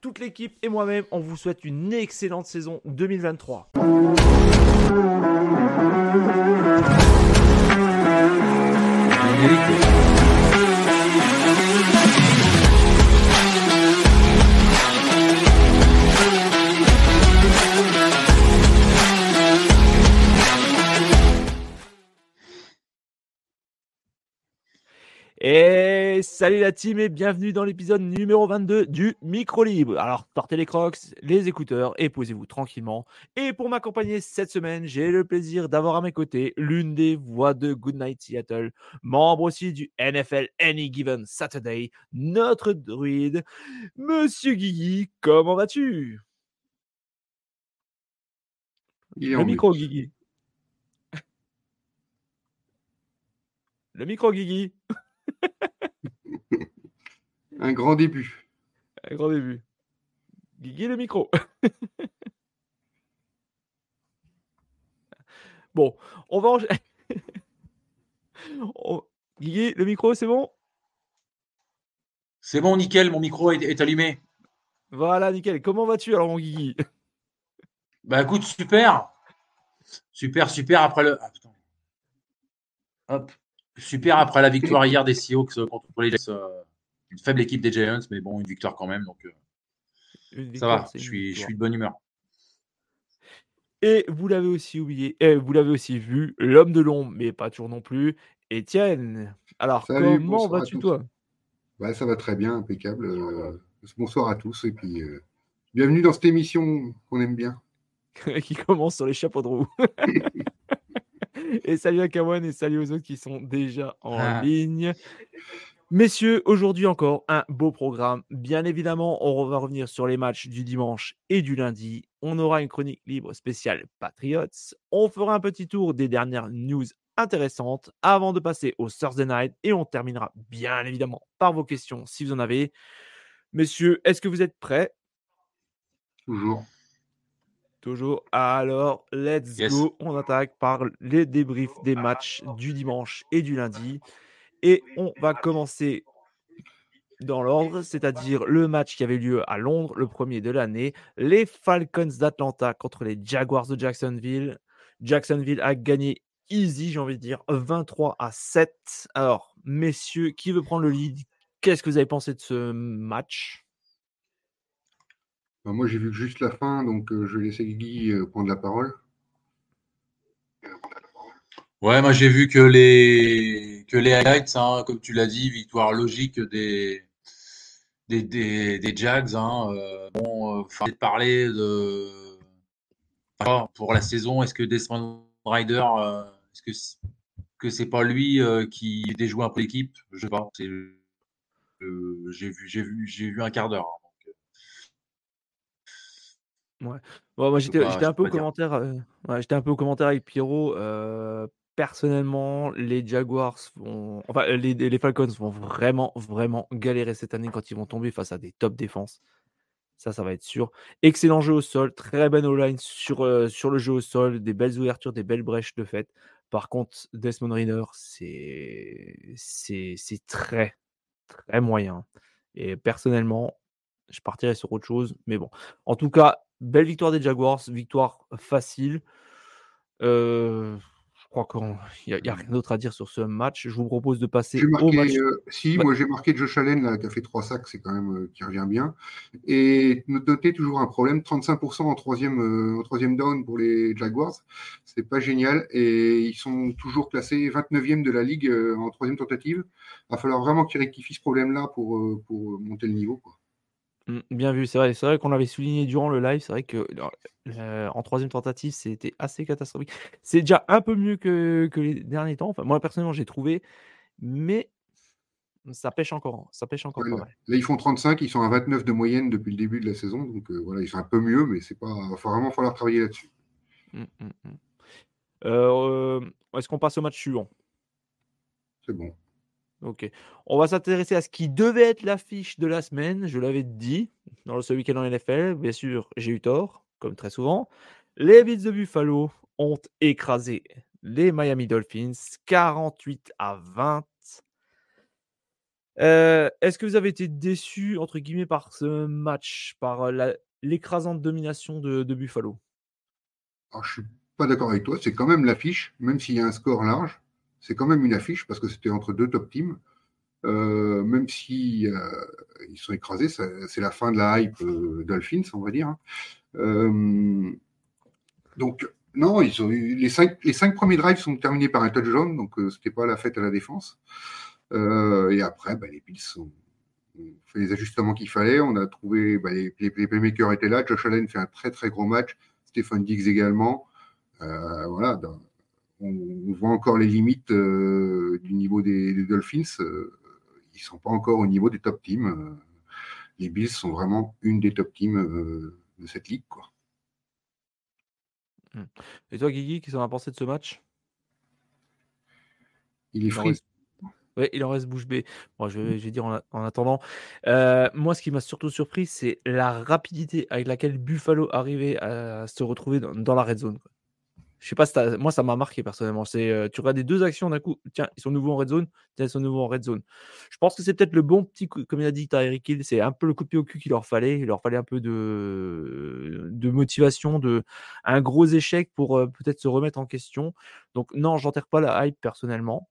Toute l'équipe et moi-même, on vous souhaite une excellente saison 2023. Et salut la team et bienvenue dans l'épisode numéro 22 du Micro Libre. Alors, sortez les crocs, les écouteurs et posez-vous tranquillement. Et pour m'accompagner cette semaine, j'ai le plaisir d'avoir à mes côtés l'une des voix de Goodnight Seattle, membre aussi du NFL Any Given Saturday, notre druide, Monsieur Guigui. Comment vas-tu? Le micro, Guigui. Le micro, Guigui. Un grand début. Un grand début. Guigui le micro. bon, on va enchaîner. Guigui, le micro, c'est bon? C'est bon, nickel, mon micro est, allumé. Voilà, nickel. Comment vas-tu alors, mon Guigui? Bah écoute, super. Super, super. Après le. Ah, Hop. Super après la victoire hier des Seahawks contre les euh, Une faible équipe des Giants, mais bon, une victoire quand même. Donc, euh, ça va, je suis, je suis de bonne humeur. Et vous l'avez aussi oublié, et vous l'avez aussi vu, l'homme de l'ombre, mais pas toujours non plus, Étienne. Alors, comment vas-tu toi? Bah, Ça va très bien, impeccable. Euh, bonsoir à tous, et puis bienvenue dans cette émission qu'on aime bien. qui commence sur les chapeaux de roue. et salut à Kawan et salut aux autres qui sont déjà en ah. ligne. Messieurs, aujourd'hui encore un beau programme. Bien évidemment, on va revenir sur les matchs du dimanche et du lundi. On aura une chronique libre spéciale Patriots. On fera un petit tour des dernières news intéressantes avant de passer au Thursday Night et on terminera bien évidemment par vos questions si vous en avez. Messieurs, est-ce que vous êtes prêts? Toujours. Toujours. Alors, let's go. On attaque par les débriefs des matchs du dimanche et du lundi. Et on va commencer dans l'ordre, c'est-à-dire le match qui avait lieu à Londres, le premier de l'année. Les Falcons d'Atlanta contre les Jaguars de Jacksonville. Jacksonville a gagné easy, j'ai envie de dire, 23 à 7. Alors, messieurs, qui veut prendre le lead? Qu'est-ce que vous avez pensé de ce match? Bah, moi, j'ai vu juste la fin, donc euh, je vais laisser Guy euh, prendre la parole. Ouais, moi j'ai vu que les que les highlights, hein, comme tu l'as dit, victoire logique des Jags. Hein, euh, bon, de parler de pour la saison. Est-ce que Desmond Rider, est-ce que c'est pas lui qui déjoue un peu l'équipe? Je pas. j'ai vu j'ai vu vu un quart d'heure. Hein. Ouais. moi j'étais un peu au commentaire, j'étais un peu au commentaire avec Pierrot. personnellement, les Jaguars vont, enfin les, les Falcons vont vraiment, vraiment galérer cette année quand ils vont tomber face à des top défenses. Ça, ça va être sûr. Excellent jeu au sol, très bonne O-line sur, sur le jeu au sol, des belles ouvertures, des belles brèches de fait. Par contre, Desmond Reader, c'est c'est c'est très, très moyen. Et personnellement, je partirais sur autre chose. Mais bon, en tout cas, Belle victoire des Jaguars, victoire facile. je crois qu'il n'y a, rien d'autre à dire sur ce match. Je vous propose de passer au match. si, moi j'ai marqué Josh Allen là, qui a fait trois sacs, c'est quand même qui revient bien. Et notez toujours un problème 35% en troisième, en troisième down pour les Jaguars. C'est pas génial. Et ils sont toujours classés 29e de la ligue en troisième tentative. Il va falloir vraiment qu'ils rectifient ce problème-là pour, pour monter le niveau. Quoi. Mmh, bien vu, c'est vrai, c'est vrai qu'on l'avait souligné durant le live. C'est vrai que en troisième tentative, c'était assez catastrophique. C'est déjà un peu mieux que, que les derniers temps. Enfin, moi personnellement, j'ai trouvé, mais ça pêche encore, hein, ça pêche encore là, ils font 35, ils sont à 29 de moyenne depuis le début de la saison, donc voilà, ils sont un peu mieux, mais c'est pas, il va vraiment falloir travailler là-dessus. Mmh, mmh. Euh, est-ce qu'on passe au match suivant? C'est bon. Ok. On va s'intéresser à ce qui devait être l'affiche de la semaine. Je l'avais dit dans ce week-end en NFL. Bien sûr, j'ai eu tort, comme très souvent. Les Bills de Buffalo ont écrasé les Miami Dolphins 48 à 20. Euh, est-ce que vous avez été déçu, entre guillemets, par ce match, par l'écrasante domination de, Buffalo? Alors, Je suis pas d'accord avec toi. C'est quand même l'affiche, même s'il y a un score large. C'est quand même une affiche parce que c'était entre deux top teams. Euh, même si euh, ils sont écrasés, c'est la fin de la hype Dolphins, on va dire. Hein. donc, non, ils ont les, cinq, premiers drives sont terminés par un touchdown, donc ce n'était pas la fête à la défense. Euh, et après, bah, les Bills ont, fait les ajustements qu'il fallait. On a trouvé, bah, les, playmakers étaient là. Josh Allen fait un très très gros match. Stéphane Diggs également. Euh, voilà, on, voit encore les limites euh, du niveau des, Dolphins. ils sont pas encore au niveau des top teams. les Bills sont vraiment une des top teams de cette ligue. Quoi. Mmh. Et toi, Guigui, qu'est-ce qu'on a pensé de ce match? Il est frit. Oui, il en reste bouche bée. Bon, je, vais, dire en, attendant. Euh, moi, ce qui m'a surtout surpris, c'est la rapidité avec laquelle Buffalo arrivait à se retrouver dans, la red zone. Je sais pas, si moi, ça m'a marqué personnellement. C'est, euh, tu regardes les deux actions d'un coup. Tiens, ils sont nouveaux en red zone. Tiens, ils sont nouveaux en red zone. Je pense que c'est peut-être le bon petit coup, comme il a dit Eric Hill, c'est un peu le coup de pied au cul qu'il leur fallait. Il leur fallait un peu de, motivation, de un gros échec pour euh, peut-être se remettre en question. Donc non, j'enterre pas la hype personnellement.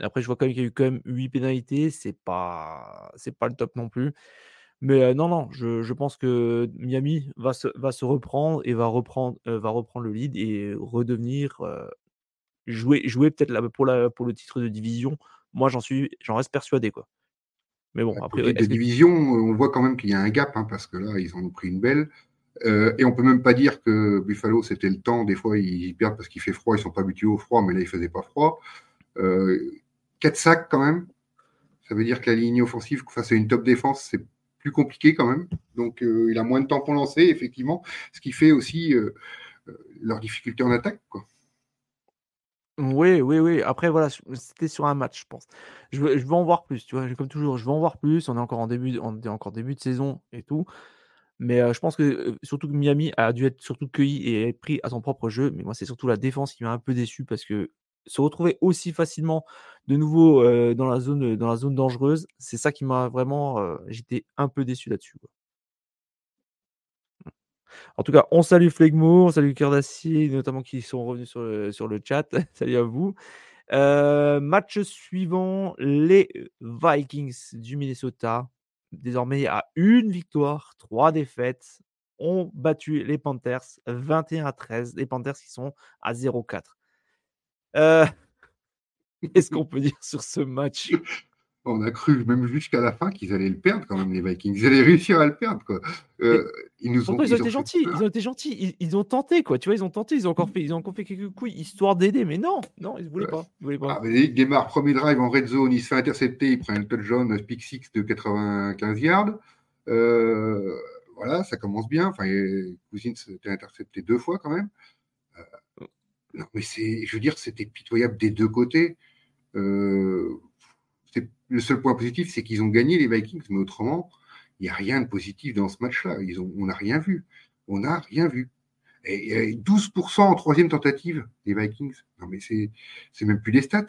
Après, je vois quand même qu'il y a eu quand même 8 pénalités. C'est pas, c'est pas le top non plus. Mais non, non, je, pense que Miami va se, va se reprendre et va reprendre, va reprendre le lead et redevenir jouer, jouer peut-être pour, la, pour le titre de division. Moi, j'en suis, j'en reste persuadé, quoi. Mais bon, après. De division, on voit quand même qu'il y a un gap, hein, parce que là, ils ont pris une belle. et on peut même pas dire que Buffalo, c'était le temps. Des fois, ils perdent parce qu'il fait froid, ils sont pas habitués au froid, mais là, il faisait pas froid. 4 sacs quand même. Ça veut dire que la ligne offensive face à une top défense, c'est plus compliqué quand même. Donc euh, il a moins de temps pour lancer, effectivement, ce qui fait aussi euh, euh, leur difficulté en attaque. Quoi. Oui, oui, oui. Après, voilà, c'était sur un match, je pense. Je veux, en voir plus, tu vois. Comme toujours, je veux en voir plus. On est encore en début, on est encore début de saison et tout. Mais je pense que surtout que Miami a dû être surtout cueilli et être pris à son propre jeu. Mais moi, c'est surtout la défense qui m'a un peu déçu parce que se retrouver aussi facilement de nouveau dans, la zone, dans la zone dangereuse, c'est ça qui m'a vraiment. J'étais un peu déçu là-dessus. En tout cas, on salue Flegmo, on salue Cœur d'Acier, notamment qui sont revenus sur le, sur le chat. Salut à vous. match suivant, les Vikings du Minnesota, désormais à une victoire, trois défaites, ont battu les Panthers 21 à 13. Les Panthers qui sont à 0-4. Euh, qu'est-ce qu'on peut dire sur ce match? On a cru même jusqu'à la fin qu'ils allaient le perdre quand même les Vikings. Ils allaient réussir à le perdre quoi. Euh, ils nous ont, ils, ont, été gentils? Ils ont été gentils. Ils, ont tenté quoi. Tu vois, ils ont tenté. Ils ont encore fait. Ils ont encore fait quelques coups histoire d'aider. Mais non, non, ils ne voulaient pas. Ils voulaient pas. Ah, il démarre premier drive en red zone. Il se fait intercepter. Il prend un touchdown, pick six de 95 yards. Euh, voilà, ça commence bien. Enfin, Cousins s'était intercepté deux fois quand même. Non, mais c'est, je veux dire, c'était pitoyable des deux côtés. Euh, le seul point positif, c'est qu'ils ont gagné les Vikings, mais autrement, il n'y a rien de positif dans ce match-là. Ils ont, on n'a rien vu. On n'a rien vu. Et, 12% en troisième tentative des Vikings. Non, mais c'est, c'est même plus des stats.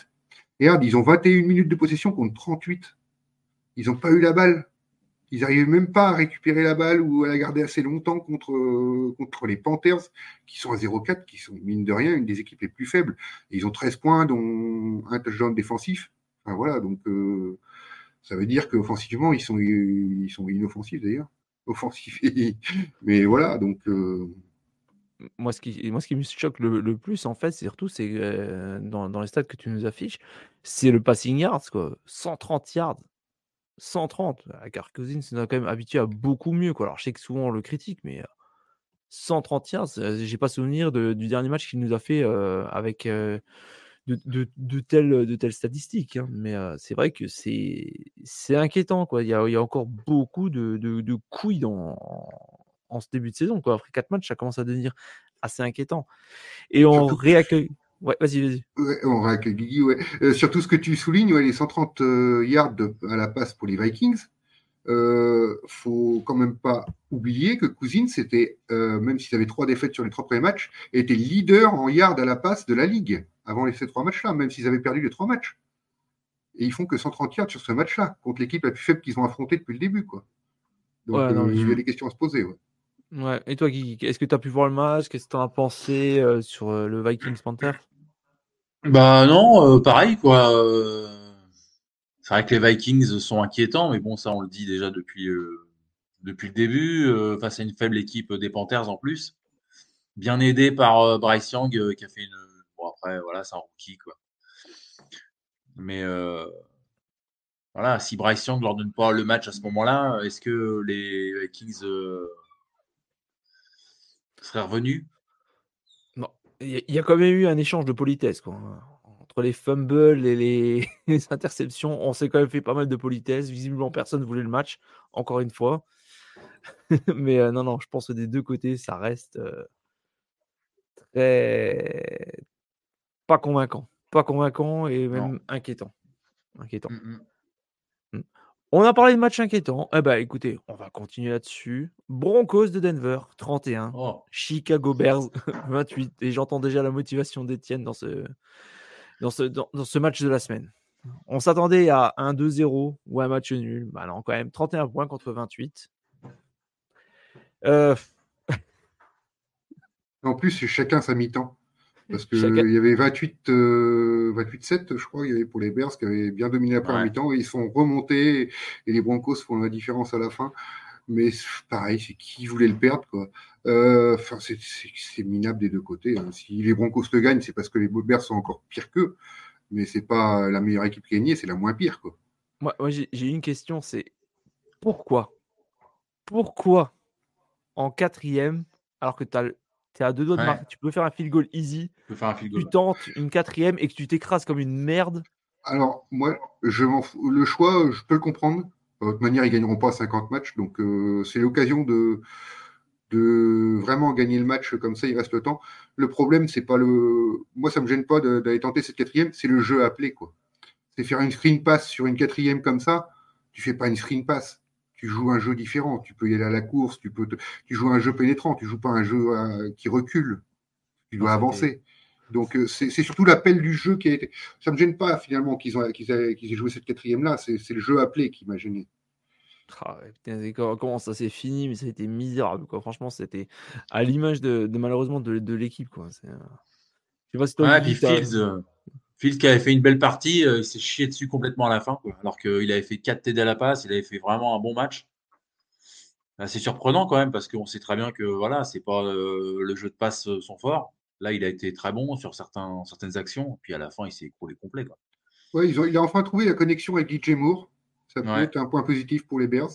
Et regarde, ils ont 21 minutes de possession contre 38. Ils n'ont pas eu la balle. Ils n'arrivent même pas à récupérer la balle ou à la garder assez longtemps contre, contre les Panthers, qui sont à 0-4, qui sont, mine de rien, une des équipes les plus faibles. ils ont 13 points, dont un touchdown défensif. Enfin, voilà, donc euh, ça veut dire qu'offensivement, ils sont, ils sont inoffensifs d'ailleurs. Offensifs. Mais voilà, donc. Euh, moi, ce qui, moi, ce qui me choque le, plus, en fait, surtout, c'est euh, dans, dans, les stats que tu nous affiches, c'est le passing yards, quoi. 130 yards 130. Car Cousins on a quand même habitué à beaucoup mieux. Quoi. Alors, je sais que souvent on le critique, mais 130 yards, j'ai pas souvenir du dernier match qu'il nous a fait avec de, de, telles, de telles statistiques. Hein. Mais c'est vrai que c'est inquiétant. Quoi. Il, y a, il y a encore beaucoup de, de, couilles dans, en ce début de saison. Quoi. Après 4 matchs, ça commence à devenir assez inquiétant. Et on réaccueille. Ouais, vas-y, vas-y. on réaccueille Guigui, ouais. Euh, surtout ce que tu soulignes, ouais, les 130 euh, yards à la passe pour les Vikings. Euh, faut quand même pas oublier que Cousins, c'était, euh, même s'ils avaient trois défaites sur les trois premiers matchs, était leader en yards à la passe de la ligue avant ces trois matchs-là, même s'ils avaient perdu les trois matchs. Et ils font que 130 yards sur ce match-là, contre l'équipe la plus faible qu'ils ont affrontée depuis le début. Quoi. Donc, euh, il y a des questions à se poser. Ouais. Et toi, est-ce que tu as pu voir le match? Qu'est-ce que tu as pensé euh, sur euh, le Vikings Panther? Bah non, pareil, quoi. C'est vrai que les Vikings sont inquiétants, mais bon, ça, on le dit déjà depuis, depuis le début, face à une faible équipe des Panthers en plus. Bien aidé par Bryce Young, qui a fait une. Bon, après, voilà, c'est un rookie, quoi. Mais voilà, si Bryce Young leur donne pas le match à ce moment-là, est-ce que les Kings seraient revenus Non. Il y, a quand même eu un échange de politesse. Quoi. Entre les fumbles et les... interceptions, on s'est quand même fait pas mal de politesse. Visiblement, personne ne voulait le match, encore une fois. Mais euh, non, non, je pense que des deux côtés, ça reste euh, très. pas convaincant. Pas convaincant et même inquiétant. Inquiétant. Mmh. On a parlé de match inquiétant. Eh ben, écoutez, on va continuer là-dessus. Broncos de Denver, 31. Chicago Bears, 28. Et j'entends déjà la motivation d'Etienne dans ce, dans, ce, dans, ce match de la semaine. On s'attendait à un 2-0 ou un match nul. Bah non, quand même, 31 points contre 28. Euh, en plus, chacun sa mi-temps. Parce qu'il y avait 28, 28-7, euh, je crois, il y avait pour les Bears qui avaient bien dominé la première mi-temps. Ils sont remontés et les Broncos font la différence à la fin. Mais pareil, c'est qui voulait le perdre, quoi. Euh, c'est minable des deux côtés. Hein. Si les Broncos le gagnent, c'est parce que les Bears sont encore pires qu'eux. Mais c'est pas la meilleure équipe qui a gagné, c'est la moins pire, quoi. Moi, moi j'ai une question, c'est pourquoi Pourquoi en quatrième, alors que tu as tu à deux doigts de marquer. Tu peux faire un field goal easy. Tu, faire un field goal. tu tentes une quatrième et que tu t'écrases comme une merde. Alors, moi, je m'en le choix, je peux le comprendre. De toute manière, ils ne gagneront pas 50 matchs. Donc, euh, c'est l'occasion de, de vraiment gagner le match comme ça, il reste le temps. Le problème, c'est pas le. Moi, ça me gêne pas d'aller tenter cette quatrième, c'est le jeu appelé, quoi. C'est faire une screen pass sur une quatrième comme ça. Tu fais pas une screen pass tu joues un jeu différent. Tu peux y aller à la course, tu peux tu joues un jeu pénétrant, tu joues pas un jeu euh, qui recule. Tu dois avancer. Donc euh, c'est surtout l'appel du jeu qui a été. Ça me gêne pas finalement qu'ils aient, joué cette quatrième là. C'est le jeu appelé qui m'a gêné. Ah, comment ça s'est fini, mais ça a été misérable. Quoi. Franchement, c'était à l'image de, malheureusement de, l'équipe. Quoi. Euh, je sais pas si toi, Fields qui avait fait une belle partie, euh, il s'est chié dessus complètement à la fin, alors qu'il avait fait 4 TD à la passe, il avait fait vraiment un bon match. C'est surprenant quand même parce qu'on sait très bien que voilà, c'est pas euh, le jeu de passe euh, son fort. Là, il a été très bon sur certains, certaines actions, puis à la fin, il s'est écroulé complet. Quoi. Ouais, il a enfin trouvé la connexion avec DJ Moore. Ça peut être un point positif pour les Bears.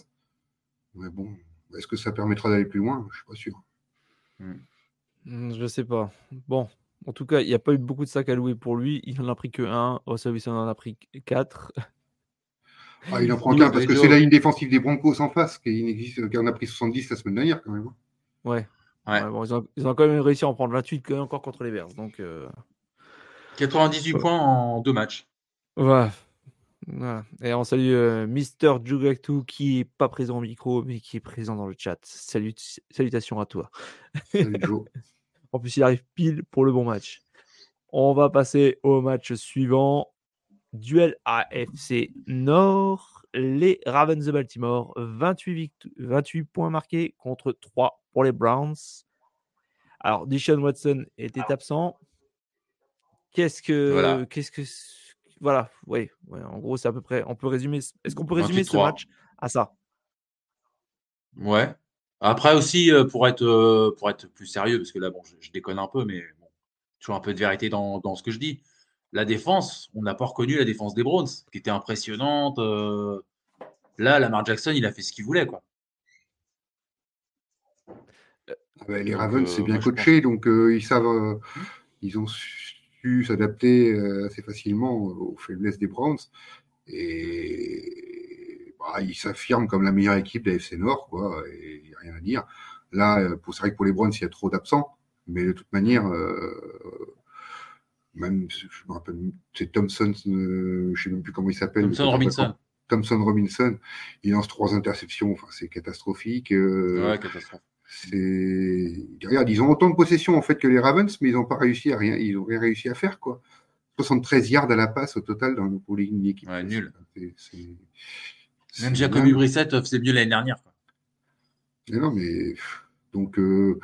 Mais bon, est-ce que ça permettra d'aller plus loin? Je suis pas sûr. Hmm. Je sais pas. Bon, en tout cas, il n'y a pas eu beaucoup de sacs à louer pour lui. Il n'en a pris que un. Au service, il en a pris quatre. Ah, il en prend qu'un parce que c'est la ligne défensive des Broncos en face qui, en a pris 70 la semaine dernière quand même. Hein. Ouais. ils, ont, quand même réussi à en prendre 28 encore contre les Bears. Donc, 98 euh, points en deux matchs. Voilà. Et on salue euh, Mister Jugactu qui n'est pas présent au micro mais qui est présent dans le chat. Salut, salutations à toi. Salut Joe. En plus, il arrive pile pour le bon match. On va passer au match suivant. Duel AFC Nord. Les Ravens de Baltimore. 28, 28 points marqués contre 3 pour les Browns. Alors, Dishon Watson était absent. Qu'est-ce que. Voilà. Qu'est-ce que. Voilà, oui. en gros, c'est à peu près. On peut résumer. Est-ce qu'on peut résumer ce match à ça? Ouais. Après aussi, euh, pour être, euh, pour être plus sérieux, parce que là, bon, je, déconne un peu, mais bon, toujours un peu de vérité dans, dans, ce que je dis. La défense, on n'a pas reconnu la défense des Browns, qui était impressionnante. Euh. là, Lamar Jackson, il a fait ce qu'il voulait, quoi. Les Ravens, c'est bien coaché, donc ils savent, ils ont su s'adapter assez facilement aux faiblesses des Browns. Et bah, ils s'affirment comme la meilleure équipe de la FC Nord, quoi. Et rien à dire. Là, euh, c'est vrai que pour les Browns, il y a trop d'absents, Mais de toute manière, même, je me rappelle, c'est Thompson, je ne sais même plus comment il s'appelle. Thompson Robinson. Thompson Robinson, il lance trois interceptions, enfin, c'est catastrophique. ouais, catastrophe. Regarde, ils ont autant de possessions en fait que les Ravens, mais ils n'ont pas réussi à rien, ils ont rien réussi à faire quoi. 73 yards à la passe au total dans, pour l'équipe. Ouais, nul. Même Jacoby Brissett faisait mieux l'année dernière. non, mais donc euh,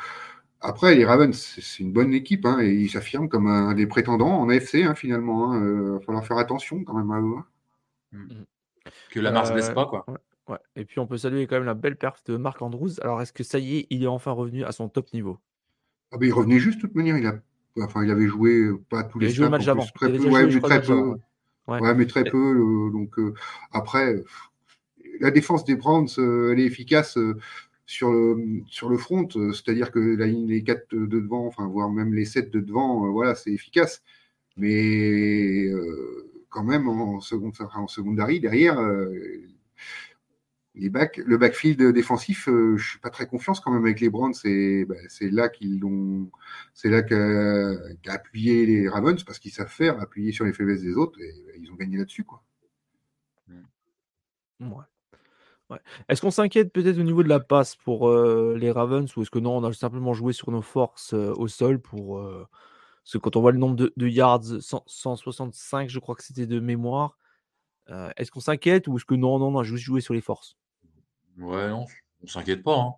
après les Ravens, c'est une bonne équipe hein, et ils s'affirment comme un des prétendants en AFC hein, finalement. Il hein. euh, va falloir faire attention quand même à eux. Mm. Que la Mars ne baisse pas quoi. Ouais. Et puis on peut saluer quand même la belle perf de Marc Andrews. Alors est-ce que ça y est, il est enfin revenu à son top niveau? Ah ben, Il revenait juste de toute manière. Il, a... enfin, il avait joué euh, pas tous les il joué match avant. Très peu, ouais, mais très peu. Ouais. mais très peu. Euh, donc euh, après, la défense des Browns, elle est efficace sur le, sur le front, c'est-à-dire que la ligne, les 4 de devant, enfin, voire même les 7 de devant, voilà, c'est efficace. Mais quand même, en seconde, en secondary, derrière, le backfield défensif, euh, je suis pas très confiance quand même avec les Browns. C'est bah, là qu'ils ont, c'est là qu'a appuyé les Ravens parce qu'ils savent faire, appuyer sur les faiblesses des autres et bah, ils ont gagné là-dessus quoi. Ouais. Est-ce qu'on s'inquiète peut-être au niveau de la passe pour euh, les Ravens ou est-ce que non, on a simplement joué sur nos forces euh, au sol pour. parce que quand on voit le nombre de, yards, 165, je crois que c'était de mémoire. est-ce qu'on s'inquiète ou est-ce que non, non, on a juste joué sur les forces? Ouais, non, on s'inquiète pas. Hein.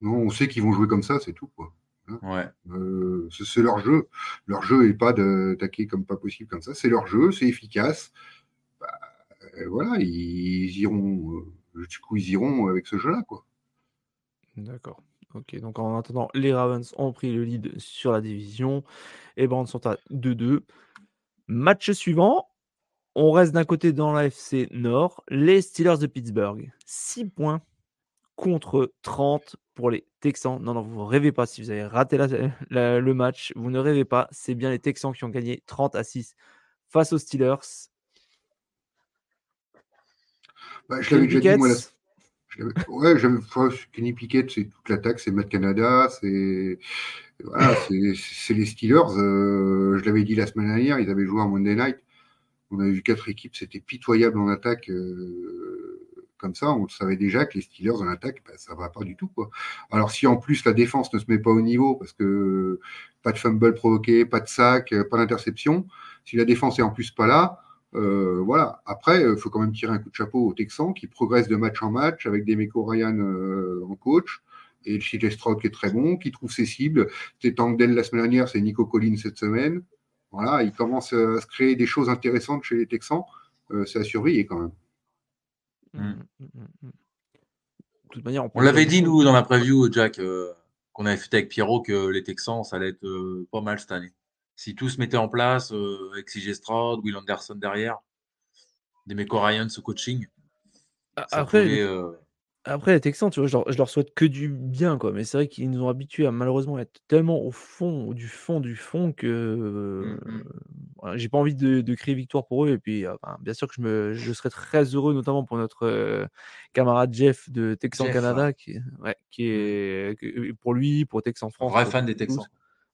Non, on sait qu'ils vont jouer comme ça, c'est tout. Quoi. Hein. ouais. Euh, c'est leur jeu. Leur jeu n'est pas d'attaquer comme pas possible comme ça. C'est leur jeu, c'est efficace. Bah, euh, voilà, ils, iront. Du coup, ils iront avec ce jeu-là, quoi. D'accord. Ok, donc en attendant, les Ravens ont pris le lead sur la division. Et Browns sont à 2-2. Match suivant, on reste d'un côté dans l'AFC Nord, les Steelers de Pittsburgh. 6 points contre 30 pour les Texans. Non, non, vous ne rêvez pas. Si vous avez raté le match, vous ne rêvez pas. C'est bien les Texans qui ont gagné 30 à 6 face aux Steelers. Bah, je l'avais déjà dit, moi. Ouais, Kenny Pickett, c'est toute l'attaque, c'est Matt Canada, c'est voilà, c'est les Steelers. Euh, je l'avais dit la semaine dernière, ils avaient joué en Monday Night. On avait vu quatre équipes, c'était pitoyable en attaque. Euh, comme ça, on savait déjà que les Steelers en attaque, bah, ça va pas du tout. Quoi. Alors si en plus la défense ne se met pas au niveau, parce que pas de fumble provoqué, pas de sac, pas d'interception, si la défense est en plus pas là, euh, voilà. Après, il faut quand même tirer un coup de chapeau aux Texans qui progressent de match en match avec des Meko Ryan euh, en coach et le CJ Stroud qui est très bon, qui trouve ses cibles. C'était Tangdell la semaine dernière, c'est Nico Collins cette semaine. Voilà, il commence à se créer des choses intéressantes chez les Texans. Euh, c'est à surveiller quand même. Mm. Mm, mm, de toute manière, on, l'avait dit, nous, dans la preview, Jack, euh, qu'on avait fait avec Pierrot, que les Texans, ça allait être euh, pas mal cette année. Si tout se mettait en place, avec CJ Stroud, Will Anderson derrière, des mecs Ryan ce coaching, après, après, les Texans, tu vois, je leur, leur souhaite que du bien, quoi. Mais c'est vrai qu'ils nous ont habitués à malheureusement être tellement au fond, du fond, du fond que mmh j'ai pas envie de, créer victoire pour eux. Et puis, bien sûr que je, me, je serais très heureux, notamment pour notre camarade Jeff de Texan Canada, qui, ouais, qui est pour lui, pour Texan France. Vrai fan des Texans.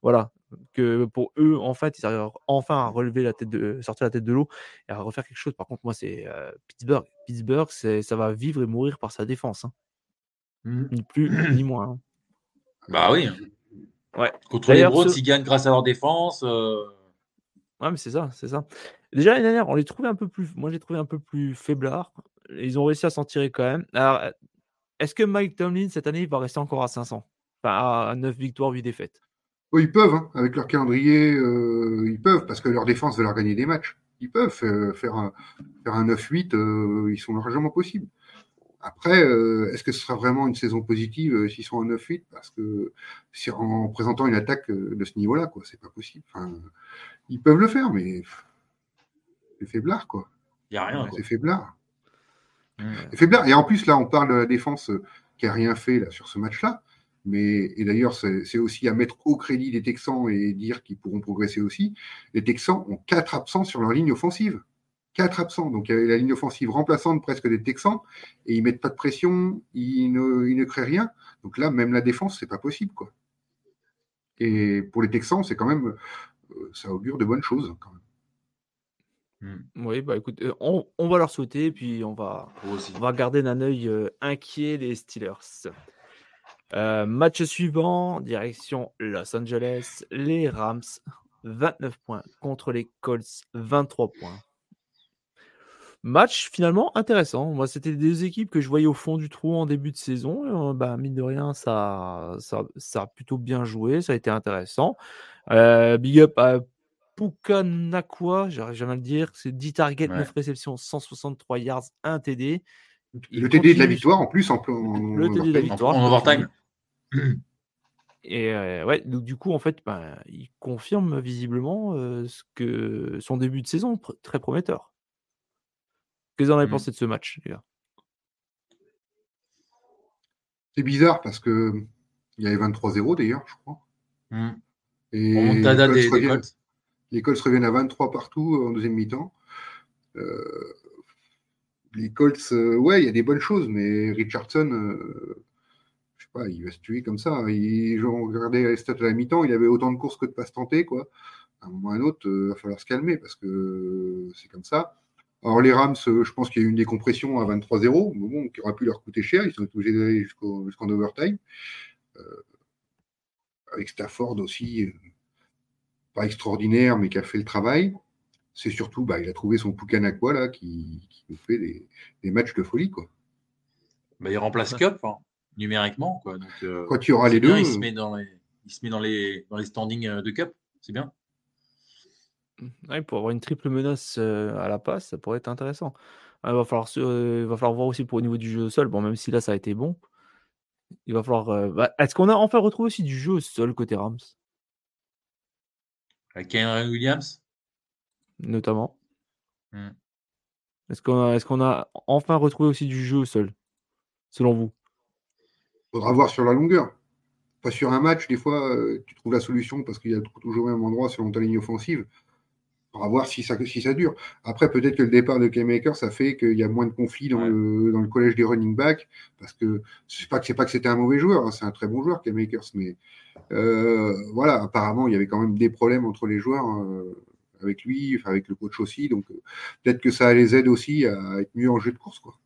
Voilà, que pour eux, en fait, ils arrivent enfin à relever la tête de, sortir la tête de l'eau et à refaire quelque chose. Par contre, moi, c'est Pittsburgh. Pittsburgh, ça va vivre et mourir par sa défense. Hein. Mmh. Ni plus ni moins. Hein. Bah oui. Ouais. Contre les Browns, ils gagnent grâce à leur défense. Ouais, mais c'est ça, c'est ça. Déjà l'année dernière, on les trouvait un peu plus. Moi, j'ai trouvé un peu plus faiblards. Ils ont réussi à s'en tirer quand même. Alors, est-ce que Mike Tomlin cette année il va rester encore à 500 Enfin, à 9 victoires, 8 défaites? Ils peuvent, hein, avec leur calendrier, euh, ils peuvent, parce que leur défense va leur gagner des matchs. Ils peuvent faire un, faire un 9-8, euh, ils sont largement possibles. Après, euh, est-ce que ce sera vraiment une saison positive s'ils sont en 9-8 Parce que si, en présentant une attaque de ce niveau-là, quoi, c'est pas possible. Enfin, ils peuvent le faire, mais c'est faiblard, quoi. Il n'y a rien. C'est faiblard. C'est faiblard. Et en plus, là, on parle de la défense qui a rien fait là, sur ce match-là. Mais, et d'ailleurs, c'est aussi à mettre au crédit des Texans et dire qu'ils pourront progresser aussi. Les Texans ont quatre absents sur leur ligne offensive. Quatre absents. Donc, il y a la ligne offensive remplaçante presque des Texans et ils mettent pas de pression, ils ne, créent rien. Donc là, même la défense, c'est pas possible, quoi. Et pour les Texans, c'est quand même, ça augure de bonnes choses. Quand même. Hmm. Oui, bah écoute, on, va leur souhaiter, puis on va, on va garder d'un œil inquiet les Steelers. Match suivant, direction Los Angeles, les Rams, 29 points contre les Colts, 23 points. Match finalement intéressant. Moi, c'était des équipes que je voyais au fond du trou en début de saison. bah, mine de rien, ça, ça, a plutôt bien joué. Ça a été intéressant. big up à Pukanakwa, j'arrive jamais à le dire. C'est 10 targets, 9 réceptions, 163 yards, 1 TD. le TD de la victoire en plus. En, le TD de la victoire. En, overtime. Et ouais, donc du coup, en fait, ben, il confirme visiblement ce que son début de saison très prometteur. Qu'est-ce que vous en avez mmh. pensé de ce match, les gars? C'est bizarre parce que il y avait 23-0 d'ailleurs, je crois. Mmh. Et les, Colts reviennent, les Colts reviennent à 23 partout euh, en deuxième mi-temps. Euh, les Colts, euh, ouais, il y a des bonnes choses, mais Richardson, sais pas, il va se tuer comme ça. Il, je regardais les stats à la mi-temps, il avait autant de courses que de passes tentées, quoi. À un moment ou à un autre, il va falloir se calmer parce que c'est comme ça. Alors les Rams, euh, je pense qu'il y a eu une décompression à 23-0, mais bon, qui aurait pu leur coûter cher. Ils sont obligés d'aller jusqu'en overtime. Euh, avec Stafford aussi, euh, pas extraordinaire, mais qui a fait le travail. C'est surtout, bah, il a trouvé son Pukanakwa là, qui, qui nous fait des, matchs de folie. Quoi. Bah, il remplace Cup hein, numériquement. Quoi. Donc, Quand il y aura les deux. il, se met dans les, il se met dans les, dans les standings de Cup. C'est bien. Mmh. pour avoir une triple menace à la passe, ça pourrait être intéressant. Ah, il va falloir, va falloir voir aussi pour au niveau du jeu au sol. Bon, même si là ça a été bon, il va falloir. Bah, est-ce qu'on a enfin retrouvé aussi du jeu au sol côté Rams? Avec Henry Williams? Notamment. Mmh. Est-ce qu'on a, est qu'on a enfin retrouvé aussi du jeu au sol, selon vous? Faudra voir sur la longueur. Pas sur un match, des fois, tu trouves la solution parce qu'il y a toujours au même endroit selon ta ligne offensive. On va voir si ça, si ça dure. Après, peut-être que le départ de K-Maker, ça fait qu'il y a moins de conflits dans, le, dans le collège des running backs, parce que c'est pas que c'est pas que c'était un mauvais joueur, hein, c'est un très bon joueur, K-Makers, mais euh, voilà, apparemment, il y avait quand même des problèmes entre les joueurs euh, avec lui, enfin, avec le coach aussi, donc euh, peut-être que ça les aide aussi à être mieux en jeu de course, quoi.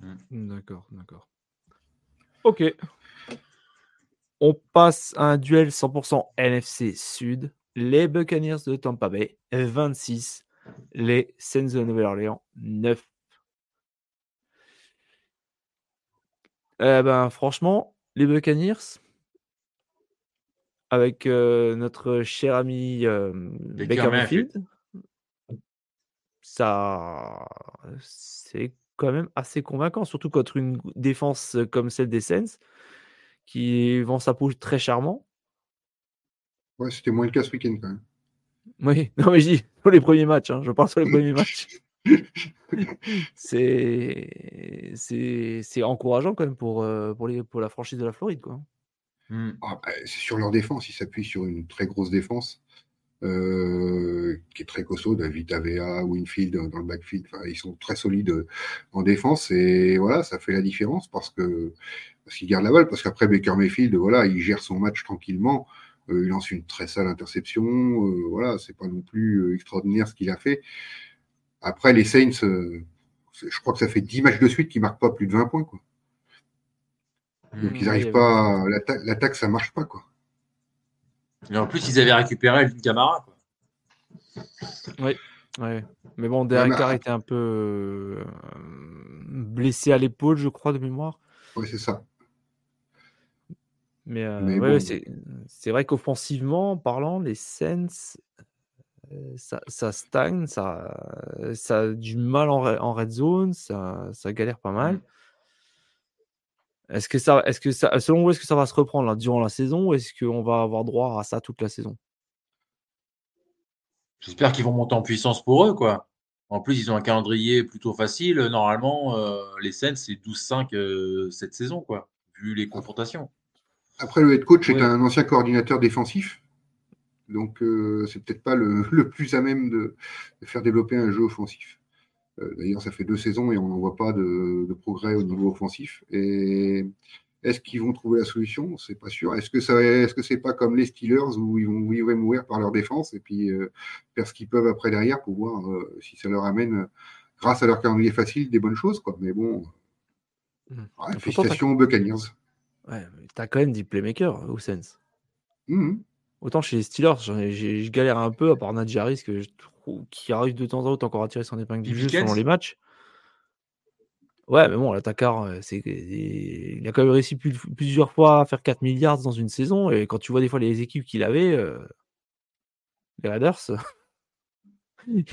Mmh. D'accord, d'accord. Ok. On passe à un duel 100% NFC Sud les Buccaneers de Tampa Bay, 26. Les Saints de Nouvelle-Orléans, 9. Eh ben, franchement, les Buccaneers, avec euh, notre cher ami euh, Baker Mayfield, ça, c'est quand même assez convaincant, surtout contre une défense comme celle des Saints, qui vend sa peau très charmant. Ouais, c'était moins le cas ce week-end quand même. Oui, non mais je dis pour les premiers matchs, hein, je parle sur les premiers matchs. c'est c'est encourageant quand même pour, pour, les, pour la franchise de la Floride. Quoi. Hmm. Ah, bah, c'est sur leur défense, ils s'appuient sur une très grosse défense euh, qui est très costaud, David Avea, Winfield dans le backfield, enfin, ils sont très solides en défense et voilà, ça fait la différence parce que parce qu'ils gardent la balle, parce qu'après Baker Mayfield, voilà, il gère son match tranquillement. Euh, il lance une très sale interception. Euh, voilà, c'est pas non plus euh, extraordinaire ce qu'il a fait. Après, les Saints, je crois que ça fait 10 matchs de suite qu'ils marquent pas plus de 20 points. Quoi. Donc ils n'arrivent pas. L'attaque, ça marche pas. Quoi. Et en plus, ils avaient récupéré le Camara. Oui. Ouais. Mais bon, Derek Carr était un peu blessé à l'épaule, je crois, de mémoire. Oui, c'est ça. Mais, euh, c'est vrai qu'offensivement parlant, les Saints, euh, ça, ça, stagne, ça, ça a du mal en, red zone, ça, ça, galère pas mal. Est-ce que ça, est-ce que ça, selon vous, est-ce que ça va se reprendre là, durant la saison ou est-ce qu'on va avoir droit à ça toute la saison? J'espère qu'ils vont monter en puissance pour eux, quoi. En plus, ils ont un calendrier plutôt facile. Normalement, euh, les Saints, c'est 12-5 cette saison, quoi, vu les confrontations. Après, le head coach est un ancien coordinateur défensif. Donc, euh, c'est peut-être pas le, plus à même de, faire développer un jeu offensif. Euh, d'ailleurs, ça fait deux saisons et on n'en voit pas de, progrès au niveau offensif. Et Est-ce qu'ils vont trouver la solution? C'est pas sûr. Est-ce que ça, est-ce que c'est pas comme les Steelers où ils vont vivre et mourir par leur défense et puis euh, faire ce qu'ils peuvent après derrière pour voir euh, si ça leur amène, grâce à leur calendrier facile, des bonnes choses quoi. Mais bon, mmh. félicitations aux Buccaneers. Ouais, t'as quand même des playmakers au Sens. Mmh. Autant chez les Steelers, je galère un peu à part Nadjaris que je trouve qui arrive de temps en temps encore à tirer son épingle du jeu selon les matchs. Ouais, mais bon, l'attaquant, euh, il a quand même réussi plusieurs fois à faire 4 milliards dans une saison. Et quand tu vois des fois les équipes qu'il avait, euh, les Raiders, ils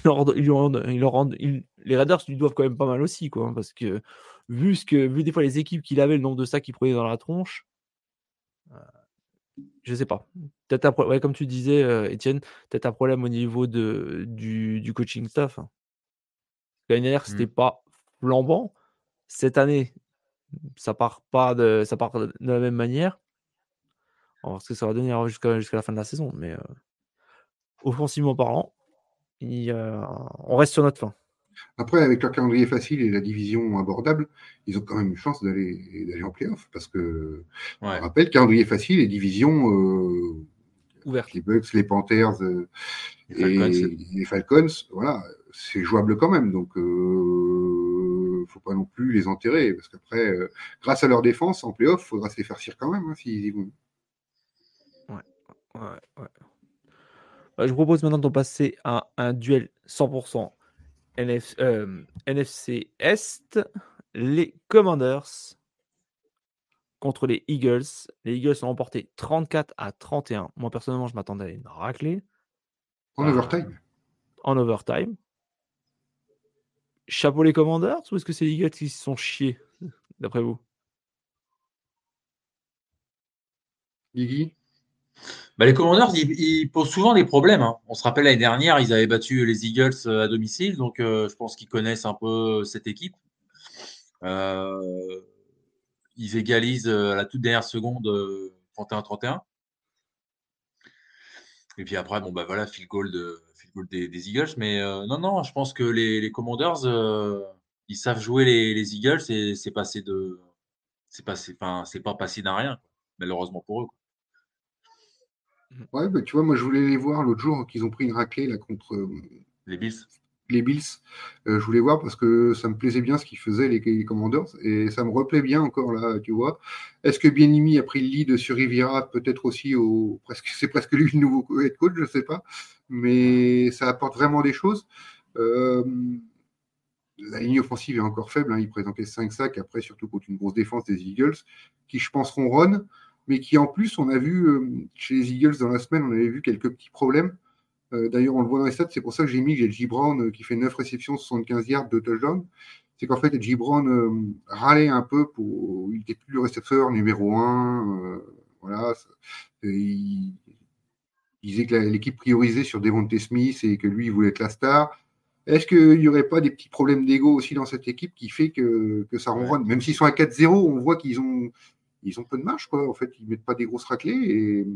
les Raiders lui doivent quand même pas mal aussi, quoi. Hein, parce que vu, ce que, vu des fois les équipes qu'il avait, le nombre de sacs qu'il prenait dans la tronche, euh, je sais pas. Peut-être ouais, comme tu disais, Étienne, peut-être un problème au niveau de, du, coaching staff. Hein. L'année dernière, c'était mmh. pas flambant. Cette année, ça part pas de, ça part de la même manière. On va voir ce que ça va donner jusqu'à jusqu'à la fin de la saison. Mais euh, offensivement parlant, on reste sur notre fin. Après, avec leur calendrier facile et la division abordable, ils ont quand même une chance d'aller d'aller en playoff parce que on rappelle calendrier facile et division euh, ouverte. Les Bucks, les Panthers euh, et les Falcons, voilà, c'est jouable quand même. Donc faut pas non plus les enterrer, parce qu'après, euh, grâce à leur défense, en playoff, il faudra se les faire cirer quand même, hein, s'ils y vont. Ouais, ouais, ouais. Bah, je vous propose maintenant de passer à un duel 100% NFC Est. Les Commanders contre les Eagles. Les Eagles ont remporté 34 à 31. Moi, personnellement, je m'attendais à une raclée. En overtime. En overtime chapeau les Commanders ou est-ce que c'est les Eagles qui se sont chiés, d'après vous? Guigui bah, les Commanders, ils, posent souvent des problèmes. Hein. On se rappelle l'année dernière, ils avaient battu les Eagles euh, à domicile, donc euh, je pense qu'ils connaissent un peu cette équipe. Euh, ils égalisent à la toute dernière seconde 31-31. Et puis après, bon, bah voilà, Phil Gold des, Eagles. Mais euh, non, non, je pense que les, Commanders, euh, ils savent jouer les, Eagles et c'est de. C'est pas passé d'un rien, malheureusement pour eux. Ouais, bah, tu vois, moi je voulais les voir l'autre jour qu'ils ont pris une raclée là contre euh, les Bills les Bills. je voulais voir parce que ça me plaisait bien ce qu'ils faisaient, les, Commanders, et ça me replaît bien encore là, tu vois. Est-ce que Bienimi a pris le lead sur Riviera Peut-être aussi au. Presque, c'est presque lui le nouveau head coach, je sais pas. Mais ça apporte vraiment des choses. Euh, la ligne offensive est encore faible. Hein. Il présentait 5 sacs, après, surtout contre une grosse défense des Eagles, qui, je pense, ronronne, mais qui, en plus, on a vu euh, chez les Eagles dans la semaine, on avait vu quelques petits problèmes. Euh, d'ailleurs, on le voit dans les stats, c'est pour ça que j'ai mis j'ai J. Brown euh, qui fait 9 réceptions, 75 yards, de touchdown. C'est qu'en fait, J. Brown râlait un peu pour. Il n'était plus le récepteur numéro 1. voilà. il, disait que l'équipe priorisait sur Devontae Smith et que lui, il voulait être la star. Est-ce qu'il n'y aurait pas des petits problèmes d'ego aussi dans cette équipe qui fait que, que ça ronronne? Même s'ils sont à 4-0, on voit qu'ils ont, ils ont peu de marge. Quoi. En fait, ils ne mettent pas des grosses raclées. Et,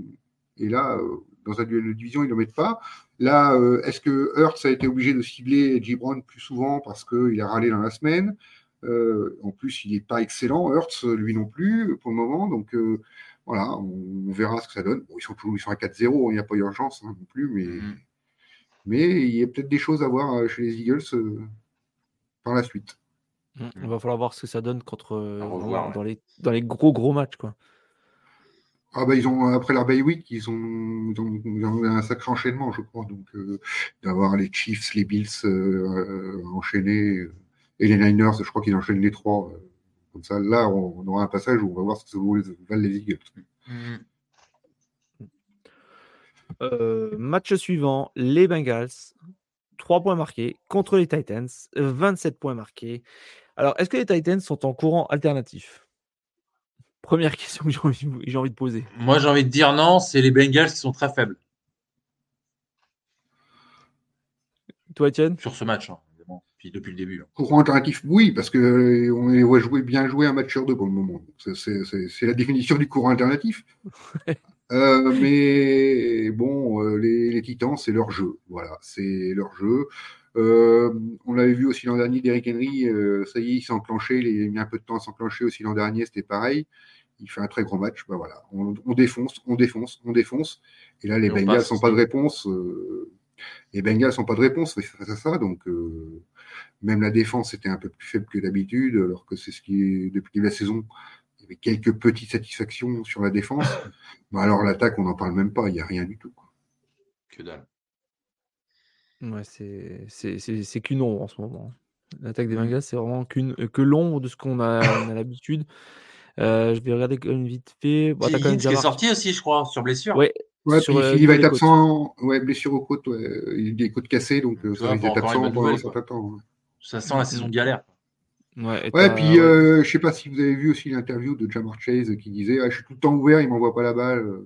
et là, dans un duel de division, ils ne le mettent pas. Là, euh, est-ce que Hurts a été obligé de cibler Gibron plus souvent parce qu'il a râlé dans la semaine? Euh, En plus, il n'est pas excellent, Hurts, lui non plus, pour le moment. Donc, euh, voilà, on, verra ce que ça donne. ils, sont ils sont à 4-0, il n'y a pas d'urgence hein, non plus, mais, mm-hmm. mais il y a peut-être des choses à voir chez les Eagles par la suite. Mm, il va falloir voir ce que ça donne contre, dans, les, dans les gros, gros matchs. Quoi. Ah bah ils ont après leur bay week, ils ont, ils ont, un sacré enchaînement, je crois. Donc euh, d'avoir les Chiefs, les Bills euh, enchaînés et les Niners, je crois qu'ils enchaînent les trois. Euh, comme ça, là, on, aura un passage où on va voir ce que ça vaut les, Eagles. Euh, match suivant, les Bengals, 3 points marqués contre les Titans, 27 points marqués. Alors, est-ce que les Titans sont en courant alternatif? Première question que j'ai envie, de poser. Moi, j'ai envie de dire non, c'est les Bengals qui sont très faibles. Toi, Étienne? Sur ce match, hein, évidemment. Puis depuis le début. Hein. Courant alternatif, oui, parce qu'on euh, les voit jouer, bien jouer un match sur deux pour le moment. C'est la définition du courant alternatif. Euh, mais bon, euh, les, Titans, c'est leur jeu. Voilà, c'est leur jeu. On l'avait vu aussi l'an dernier, Derrick Henry, ça y est, il s'est enclenché, il a mis un peu de temps à s'enclencher aussi l'an dernier, c'était pareil il fait un très grand match. Bah voilà, on, défonce, on défonce, on défonce. Et là, les Bengals n'ont pas de réponse. Euh, les Bengals n'ont pas de réponse face à ça. Donc, euh, même la défense était un peu plus faible que d'habitude, alors que c'est ce qui est depuis la saison. Il y avait quelques petites satisfactions sur la défense. bah alors, l'attaque, on n'en parle même pas. Il n'y a rien du tout. Que dalle. Ouais, c'est qu'une ombre en ce moment. L'attaque des mmh. Bengals, c'est vraiment qu'une que l'ombre de ce qu'on a, a l'habitude. Euh, je vais regarder une vite fait. Bon, Higgins qui est sorti aussi, je crois, sur blessure. Ouais. Ouais, puis euh, il va être absent, ouais, blessure aux côtes, ouais. il a des côtes cassées, donc euh, ça va être absent pendant un certain temps. Ça sent la saison de galère. Ouais, ouais puis euh, je sais pas si vous avez vu aussi l'interview de Jamar Chase qui disait ah, Je suis tout le temps ouvert, il m'envoie pas la balle.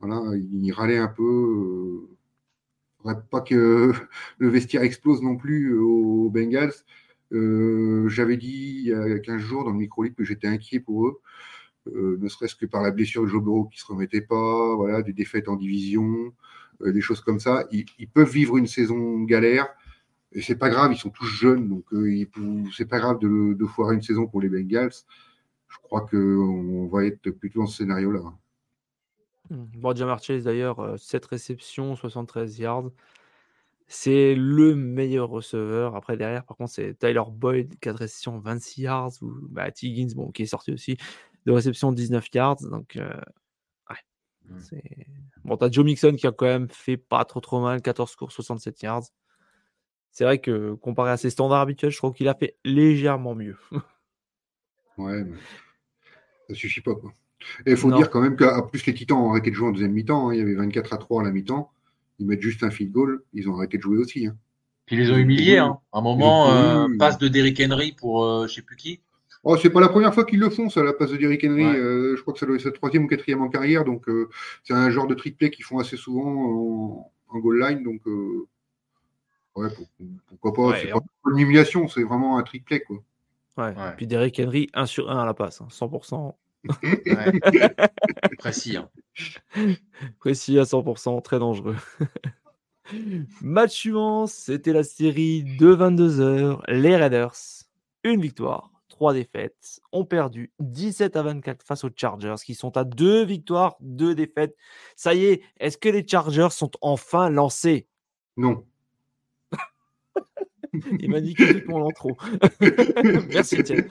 Voilà, il râlait un peu. Pas que le vestiaire explose non plus aux Bengals. Euh, j'avais dit il y a 15 jours dans le micro que j'étais inquiet pour eux, euh, ne serait-ce que par la blessure de Joe Burrow qui se remettait pas, voilà, des défaites en division, euh, des choses comme ça. Ils, peuvent vivre une saison galère. Et c'est pas grave, ils sont tous jeunes, donc c'est pas grave de, de, foirer une saison pour les Bengals. Je crois qu'on va être plutôt dans ce scénario-là. Bon, Jamar Chase d'ailleurs, 7 réceptions, 73 yards. C'est le meilleur receveur. Après, derrière, par contre, c'est Tyler Boyd, 4 réceptions, 26 yards. Ou bah, Higgins, bon, qui est sorti aussi, de réception, 19 yards. Donc, euh, ouais. Mmh. Bon, t'as Joe Mixon qui a quand même fait pas trop trop mal, 14 courses, 67 yards. C'est vrai que comparé à ses standards habituels, je trouve qu'il a fait légèrement mieux. ouais, mais ça suffit pas. Quoi. Et il faut dire quand même qu'à plus les Titans ont arrêté de jouer en deuxième mi-temps. Hein. il y avait 24 à 3 à la mi-temps ils mettent juste un field goal, ils ont arrêté de jouer aussi. Hein. Puis ils les ont humiliés. Hein. À un moment, euh, passe de Derrick Henry pour euh, je sais plus qui. Oh, c'est pas la première fois qu'ils le font, ça, la passe de Derrick Henry. Euh, je crois que ça doit être sa troisième ou quatrième en carrière. Donc, c'est un genre de triplé qu'ils font assez souvent en, goal line. Donc, ouais, pourquoi pas. c'est pas une humiliation, c'est vraiment un triplé. Quoi. Ouais. Puis Derrick Henry, 1 sur 1 à la passe, 100%. Précis. Hein. Précis à 100%, très dangereux. Match suivant, c'était la série de 22h. Les Raiders, une victoire, trois défaites, ont perdu 17 à 24 face aux Chargers, qui sont à deux victoires, deux défaites. Ça y est, est-ce que les Chargers sont enfin lancés? Non. Il m'a dit que pour l'intro. Merci, Étienne.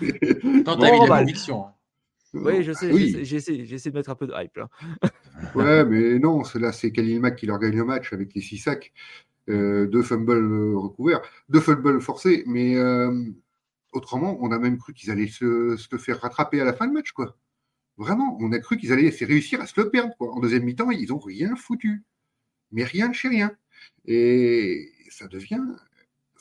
Quand t'as bon, bah, Hein. Oui, je sais, oui. j'essaie, de mettre un peu de hype là. ouais, mais non, là c'est Khalil Mack qui leur gagne le match avec les six sacs, euh, deux fumbles euh, recouverts, deux fumbles forcés, mais euh, autrement, on a même cru qu'ils allaient se, se, faire rattraper à la fin de match, quoi. Vraiment, on a cru qu'ils allaient réussir à se le perdre, quoi. En deuxième mi-temps, ils n'ont rien foutu, mais rien de chez rien. Et ça devient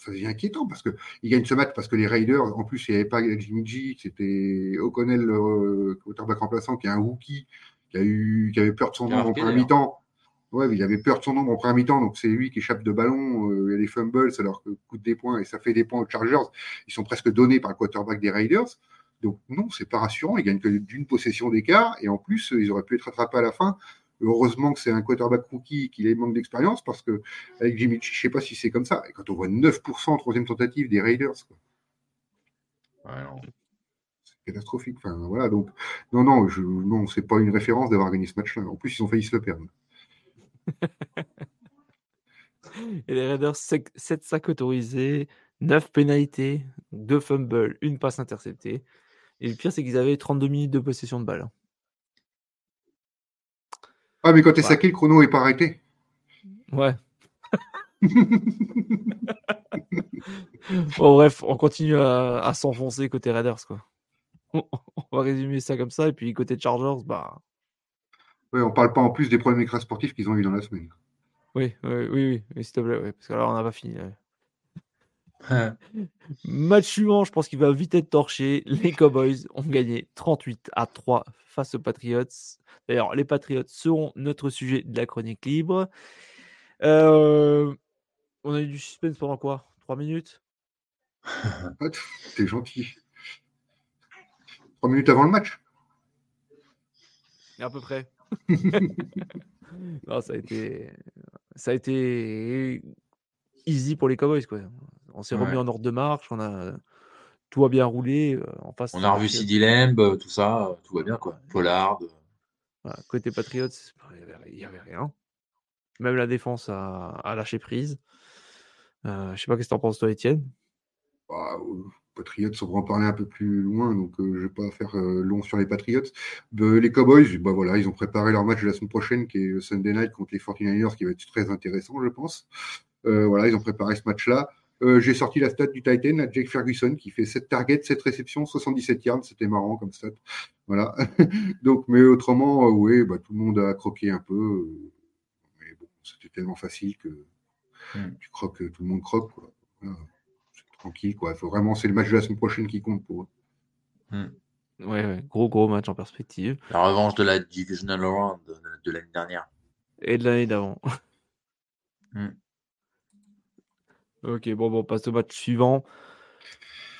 ça devient inquiétant parce qu'ils gagnent ce match parce que les Raiders, en plus, il n'y avait pas Jimmy G, c'était O'Connell, le quarterback remplaçant, qui est un rookie, qui, a eu, qui avait peur de son nombre en première mi-temps. Ouais, il avait peur de son nombre en première mi-temps, donc c'est lui qui échappe de ballon. Euh, il y a des fumbles, alors que coûte des points et ça fait des points aux Chargers. Ils sont presque donnés par le quarterback des Raiders. Donc non, c'est pas rassurant. Ils gagnent que d'une possession d'écart et en plus, ils auraient pu être rattrapés à la fin Heureusement que c'est un quarterback rookie qui les manque d'expérience parce que avec Jimmy, je ne sais pas si c'est comme ça. Et quand on voit 9% en troisième tentative des Raiders, c'est catastrophique. Enfin, voilà, donc, non, non, je, non, c'est pas une référence d'avoir gagné ce match-là. En plus, ils ont failli se le perdre. Et les Raiders, 7 sacs autorisés, 9 pénalités, 2 fumbles, une passe interceptée. Et le pire, c'est qu'ils avaient 32 minutes de possession de balle. Ah, mais quand t'es saqué, le chrono n'est pas arrêté. Ouais. bon, bref, on continue à, s'enfoncer côté Raiders, quoi. On, va résumer ça comme ça, et puis côté Chargers, bah. Ouais, on parle pas en plus des problèmes extra-sportifs qu'ils ont eu dans la semaine. Oui, oui, oui, oui, s'il te plaît, parce que là, on n'a pas fini. Match suivant, je pense qu'il va vite être torché. Les Cowboys ont gagné 38 à 3 face aux Patriots. D'ailleurs, les Patriots seront notre sujet de la chronique libre. Euh, on a eu du suspense pendant quoi? 3 minutes? T'es gentil. 3 minutes avant le match? À peu près. non, ça a été. Ça a été easy pour les Cowboys, quoi. On s'est remis en ordre de marche. On a tout a bien roulé. en face, On a revu CD Lamb, tout ça, tout va bien, quoi. Pollard. côté Patriots, il n'y avait, rien. Même la défense a, lâché prise. je sais pas qu'est-ce que tu en penses, toi, Étienne? Bah, Patriots, on va en parler un peu plus loin, donc je ne vais pas faire long sur les Patriots. les Cowboys, bah, voilà, ils ont préparé leur match de la semaine prochaine, qui est le Sunday Night contre les 49ers, qui va être très intéressant, je pense. Voilà, ils ont préparé ce match-là. J'ai sorti la stat du Titan à Jake Ferguson, qui fait 7 targets, 7 réceptions, 77 yards. C'était marrant comme stat. Voilà. donc, mais autrement, oui, bah, tout le monde a croqué un peu. mais bon, c'était tellement facile que hmm. tu croques, tout le monde croque. Quoi tranquille. Quoi. Faut vraiment, c'est le match de la semaine prochaine qui compte pour eux. Hmm. Ouais, gros, gros match en perspective. La revanche de la Divisional Round de, l'année dernière. Et de l'année d'avant. Hmm. Ok, bon, bon, on passe au match suivant.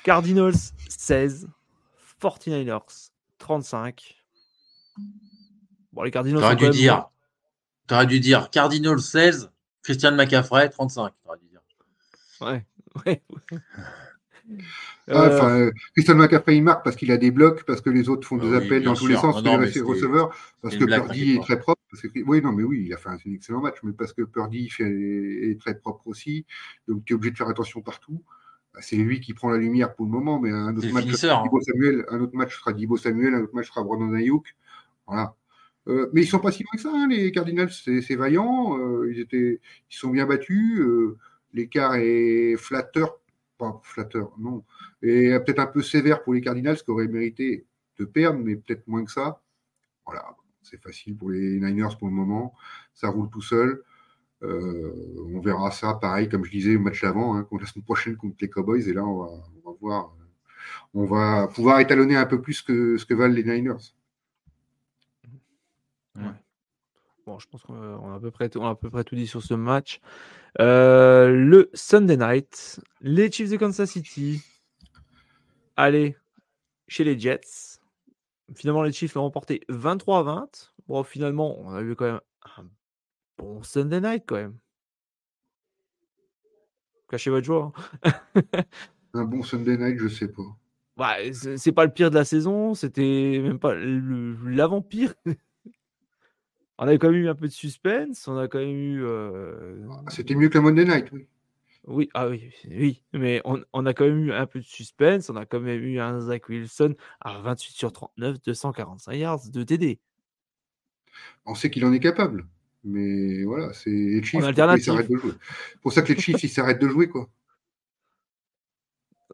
Cardinals 16, 49ers 35. Bon, les Cardinals. T'aurais dû dire. T'aurais dû dire Cardinals 16, Christian McCaffrey 35. T'aurais dû dire. Ouais. Ouais. Ah, enfin, euh, Christian McCaffrey il marque parce qu'il a des blocs, parce que les autres font des appels dans tous les sens, non, les receveurs, parce que Purdy est très propre. Parce que, oui, non, mais oui, il a fait un, excellent match, mais parce que Purdy fait, est très propre aussi, donc tu es obligé de faire attention partout. Bah, c'est lui qui prend la lumière pour le moment, mais un autre, match, sera Dibo hein. Samuel, un autre match sera Dibo Samuel, un autre match sera Brandon Ayuk. Voilà. Euh, mais ils sont pas si loin que ça, hein, les Cardinals, c'est vaillant, euh, ils, étaient, ils sont bien battus l'écart est flatteur, pas flatteur, non, et peut-être un peu sévère pour les Cardinals qui auraient mérité de perdre, mais peut-être moins que ça. Voilà, c'est facile pour les Niners pour le moment, ça roule tout seul. Euh, on verra ça pareil, comme je disais au match d'avant, hein, la semaine prochaine contre les Cowboys, et là on va, on va voir, on va pouvoir étalonner un peu plus que ce que valent les Niners. Bon, je pense qu'on a, à peu près, on a à peu près tout dit sur ce match. Euh, le Sunday night, les Chiefs de Kansas City. Allez, chez les Jets. Finalement, les Chiefs l'ont remporté 23 à 20. Bon, finalement, on a eu quand même un bon Sunday night quand même. Cachez votre joie. Hein. un bon Sunday night, je sais pas. Bah, c'est pas le pire de la saison, c'était même pas l'avant-pire. on a quand même eu un peu de suspense, on a quand même eu. Euh, ah, c'était mieux que la Monday Night, oui. Oui, ah oui, oui, mais on, a quand même eu un peu de suspense, on a quand même eu un Zach Wilson à 28 sur 39, 245 yards de TD. On sait qu'il en est capable, mais voilà, c'est les Chiefs ils s'arrêtent de jouer? pour ça que les Chiefs ils s'arrêtent de jouer quoi.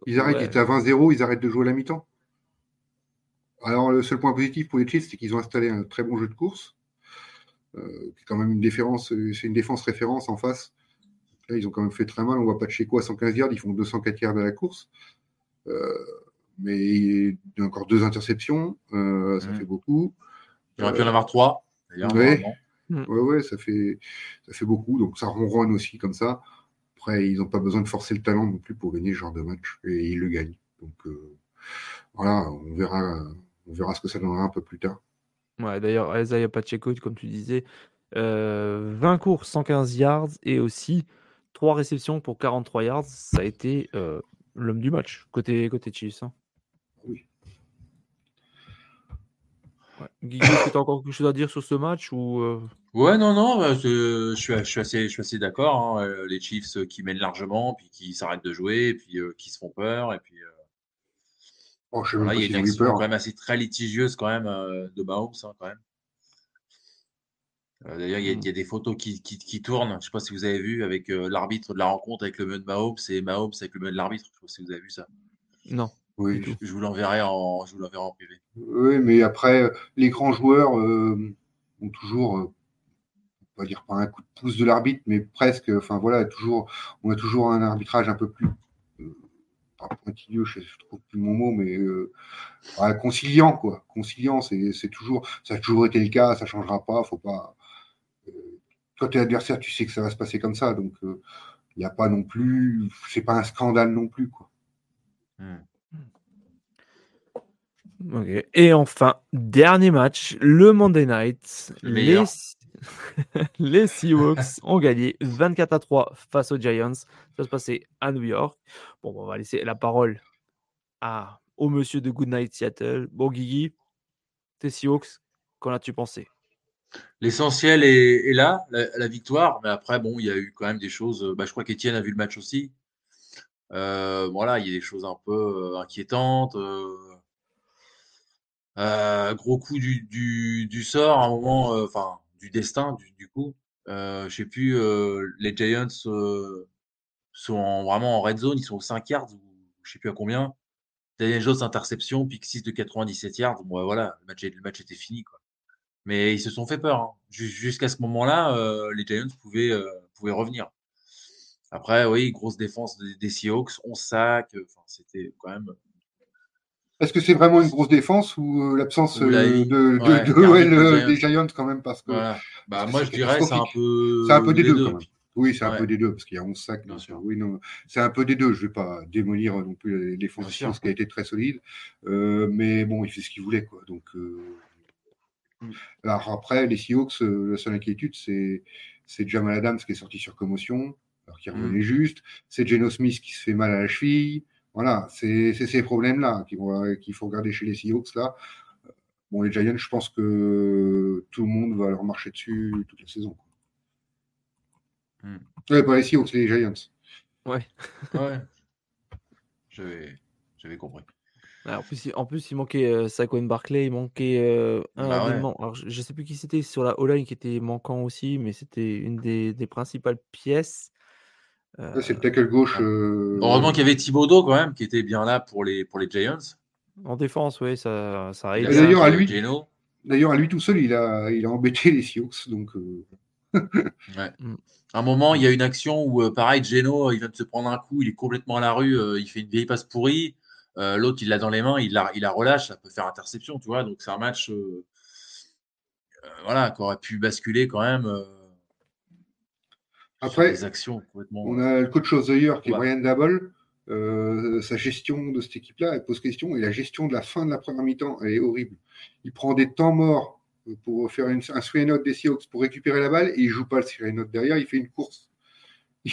Ils arrêtent, ils étaient à 20-0, ils arrêtent de jouer à la mi-temps. Alors le seul point positif pour les Chiefs, c'est qu'ils ont installé un très bon jeu de course. Euh, c'est quand même une défense, c'est une défense référence en face. Là, ils ont quand même fait très mal. On voit pas de chez quoi 115 yards, ils font 204 yards à la course. Euh, mais il y a encore deux interceptions, ça fait beaucoup. Il aurait pu en avoir trois. Ouais. ouais, ça fait, ça fait beaucoup. Donc ça ronronne aussi comme ça. Après, ils n'ont pas besoin de forcer le talent non plus pour gagner ce genre de match. Et ils le gagnent. Donc voilà, on verra, on verra ce que ça donnera un peu plus tard. Ouais, d'ailleurs, Isaiah Pacheco, comme tu disais, 20 euh, cours, 115 yards et aussi 3 réceptions pour 43 yards. Ça a été euh, l'homme du match côté, côté Chiefs. Hein. Oui. Ouais. Guigui, est-ce que tu as encore quelque chose à dire sur ce match ou euh? Ouais, non, non, bah, je, suis, je, suis, assez, je suis assez d'accord. Hein. Les Chiefs qui mènent largement, puis qui s'arrêtent de jouer, et puis qui se font peur, et puis Oh, il y a une action quand même assez très litigieuse quand même euh, de Mahomes hein, quand même. Euh, d'ailleurs, il, y, a des photos qui, qui, tournent. Je ne sais pas si vous avez vu avec euh, l'arbitre de la rencontre avec le main de Mahomes et Mahomes avec le main de l'arbitre. Je ne sais pas si vous avez vu ça. Non. Oui. Je, vous l'enverrai en, je vous en privé. Oui, mais après, les grands joueurs ont toujours, on va dire pas un coup de pouce de l'arbitre, mais presque. Enfin voilà, toujours, on a toujours un arbitrage un peu plus pas pointilleux, je trouve plus mon mot, mais euh, conciliant, quoi. Conciliant, c'est toujours, ça a toujours été le cas, ça changera pas, faut pas. Toi, tu es adversaire, tu sais que ça va se passer comme ça, donc il euh, n'y a pas non plus, c'est pas un scandale non plus, quoi. Hmm. Et enfin, dernier match, le Monday Night. les, les Seahawks ont gagné 24 à 3 face aux Giants. Ça se passait à New York. Bon, on va laisser la parole ah, au monsieur de Goodnight Seattle. Bon, Guigui, tes Seahawks, qu'en as-tu pensé? L'essentiel est, là, la, victoire. Mais après, bon, il y a eu quand même des choses. Bah, je crois qu'Étienne a vu le match aussi. Euh, voilà, il y a des choses un peu euh, inquiétantes. Euh, gros coup du, sort, à enfin, du destin, du, coup. je sais plus, les Giants sont vraiment en red zone, ils sont aux 5 yards, ou je sais plus à combien. Daniel Jones, interception, pick 6 de 97 yards. Bon, voilà, le match, était fini. Mais ils se sont fait peur. Hein. Jusqu'à ce moment-là, euh, les Giants pouvaient, euh, pouvaient revenir. Après, oui, grosse défense des, Seahawks, 11 sacs. Enfin, c'était quand même. Est-ce que c'est vraiment une grosse défense ou euh, l'absence de, de, des Giants quand même parce que bah, Moi, je dirais c'est un peu. C'est un peu des deux. Oui, c'est un peu des deux, parce qu'il y a 11 sacs. Bien sûr. Oui, non, c'est un peu des deux. Je ne vais pas démolir non plus les défenses ce qui a été très solide. mais bon, il fait ce qu'il voulait. Quoi. Donc. Alors après, les Seahawks, euh, la seule inquiétude, c'est, c'est Jamal Adams qui est sorti sur commotion, alors qu'il revenait mm. juste. C'est Geno Smith qui se fait mal à la cheville. Voilà, c'est, ces problèmes-là qu'il faut regarder chez les Seahawks. Là. Bon, les Giants, je pense que tout le monde va leur marcher dessus toute la saison. Mm. pas les Seahawks, les Giants. Ouais. ouais. J'avais compris. Ah, en, plus, en plus, il manquait euh, Saquon Barclay, il manquait euh, un bah Alors, je, ne sais plus qui c'était sur la O-line qui était manquant aussi, mais c'était une des, principales pièces. c'est le tackle gauche. Euh, Heureusement qu'il y avait Thibodeau quand même, qui était bien là pour les, pour les Giants. En défense, oui, ça, ça aide. D'ailleurs, à lui, d'ailleurs, à lui tout seul, il a, il a embêté les Sioux. Donc, ouais. Mm. un moment, il y a une action où, pareil, Geno, il vient de se prendre un coup, il est complètement à la rue, il fait une vieille passe pourrie. Euh, l'autre, il l'a dans les mains, il la, il la relâche, ça peut faire interception, tu vois. Donc, c'est un match euh, euh, voilà, qui aurait pu basculer quand même. Après, actions on a le coach of the year qui est Brian Dabble. sa gestion de cette équipe-là, elle pose question. Et la gestion de la fin de la première mi-temps, elle est horrible. Il prend des temps morts pour faire une, un swing note des Seahawks pour récupérer la balle et il joue pas le note derrière, il fait une course.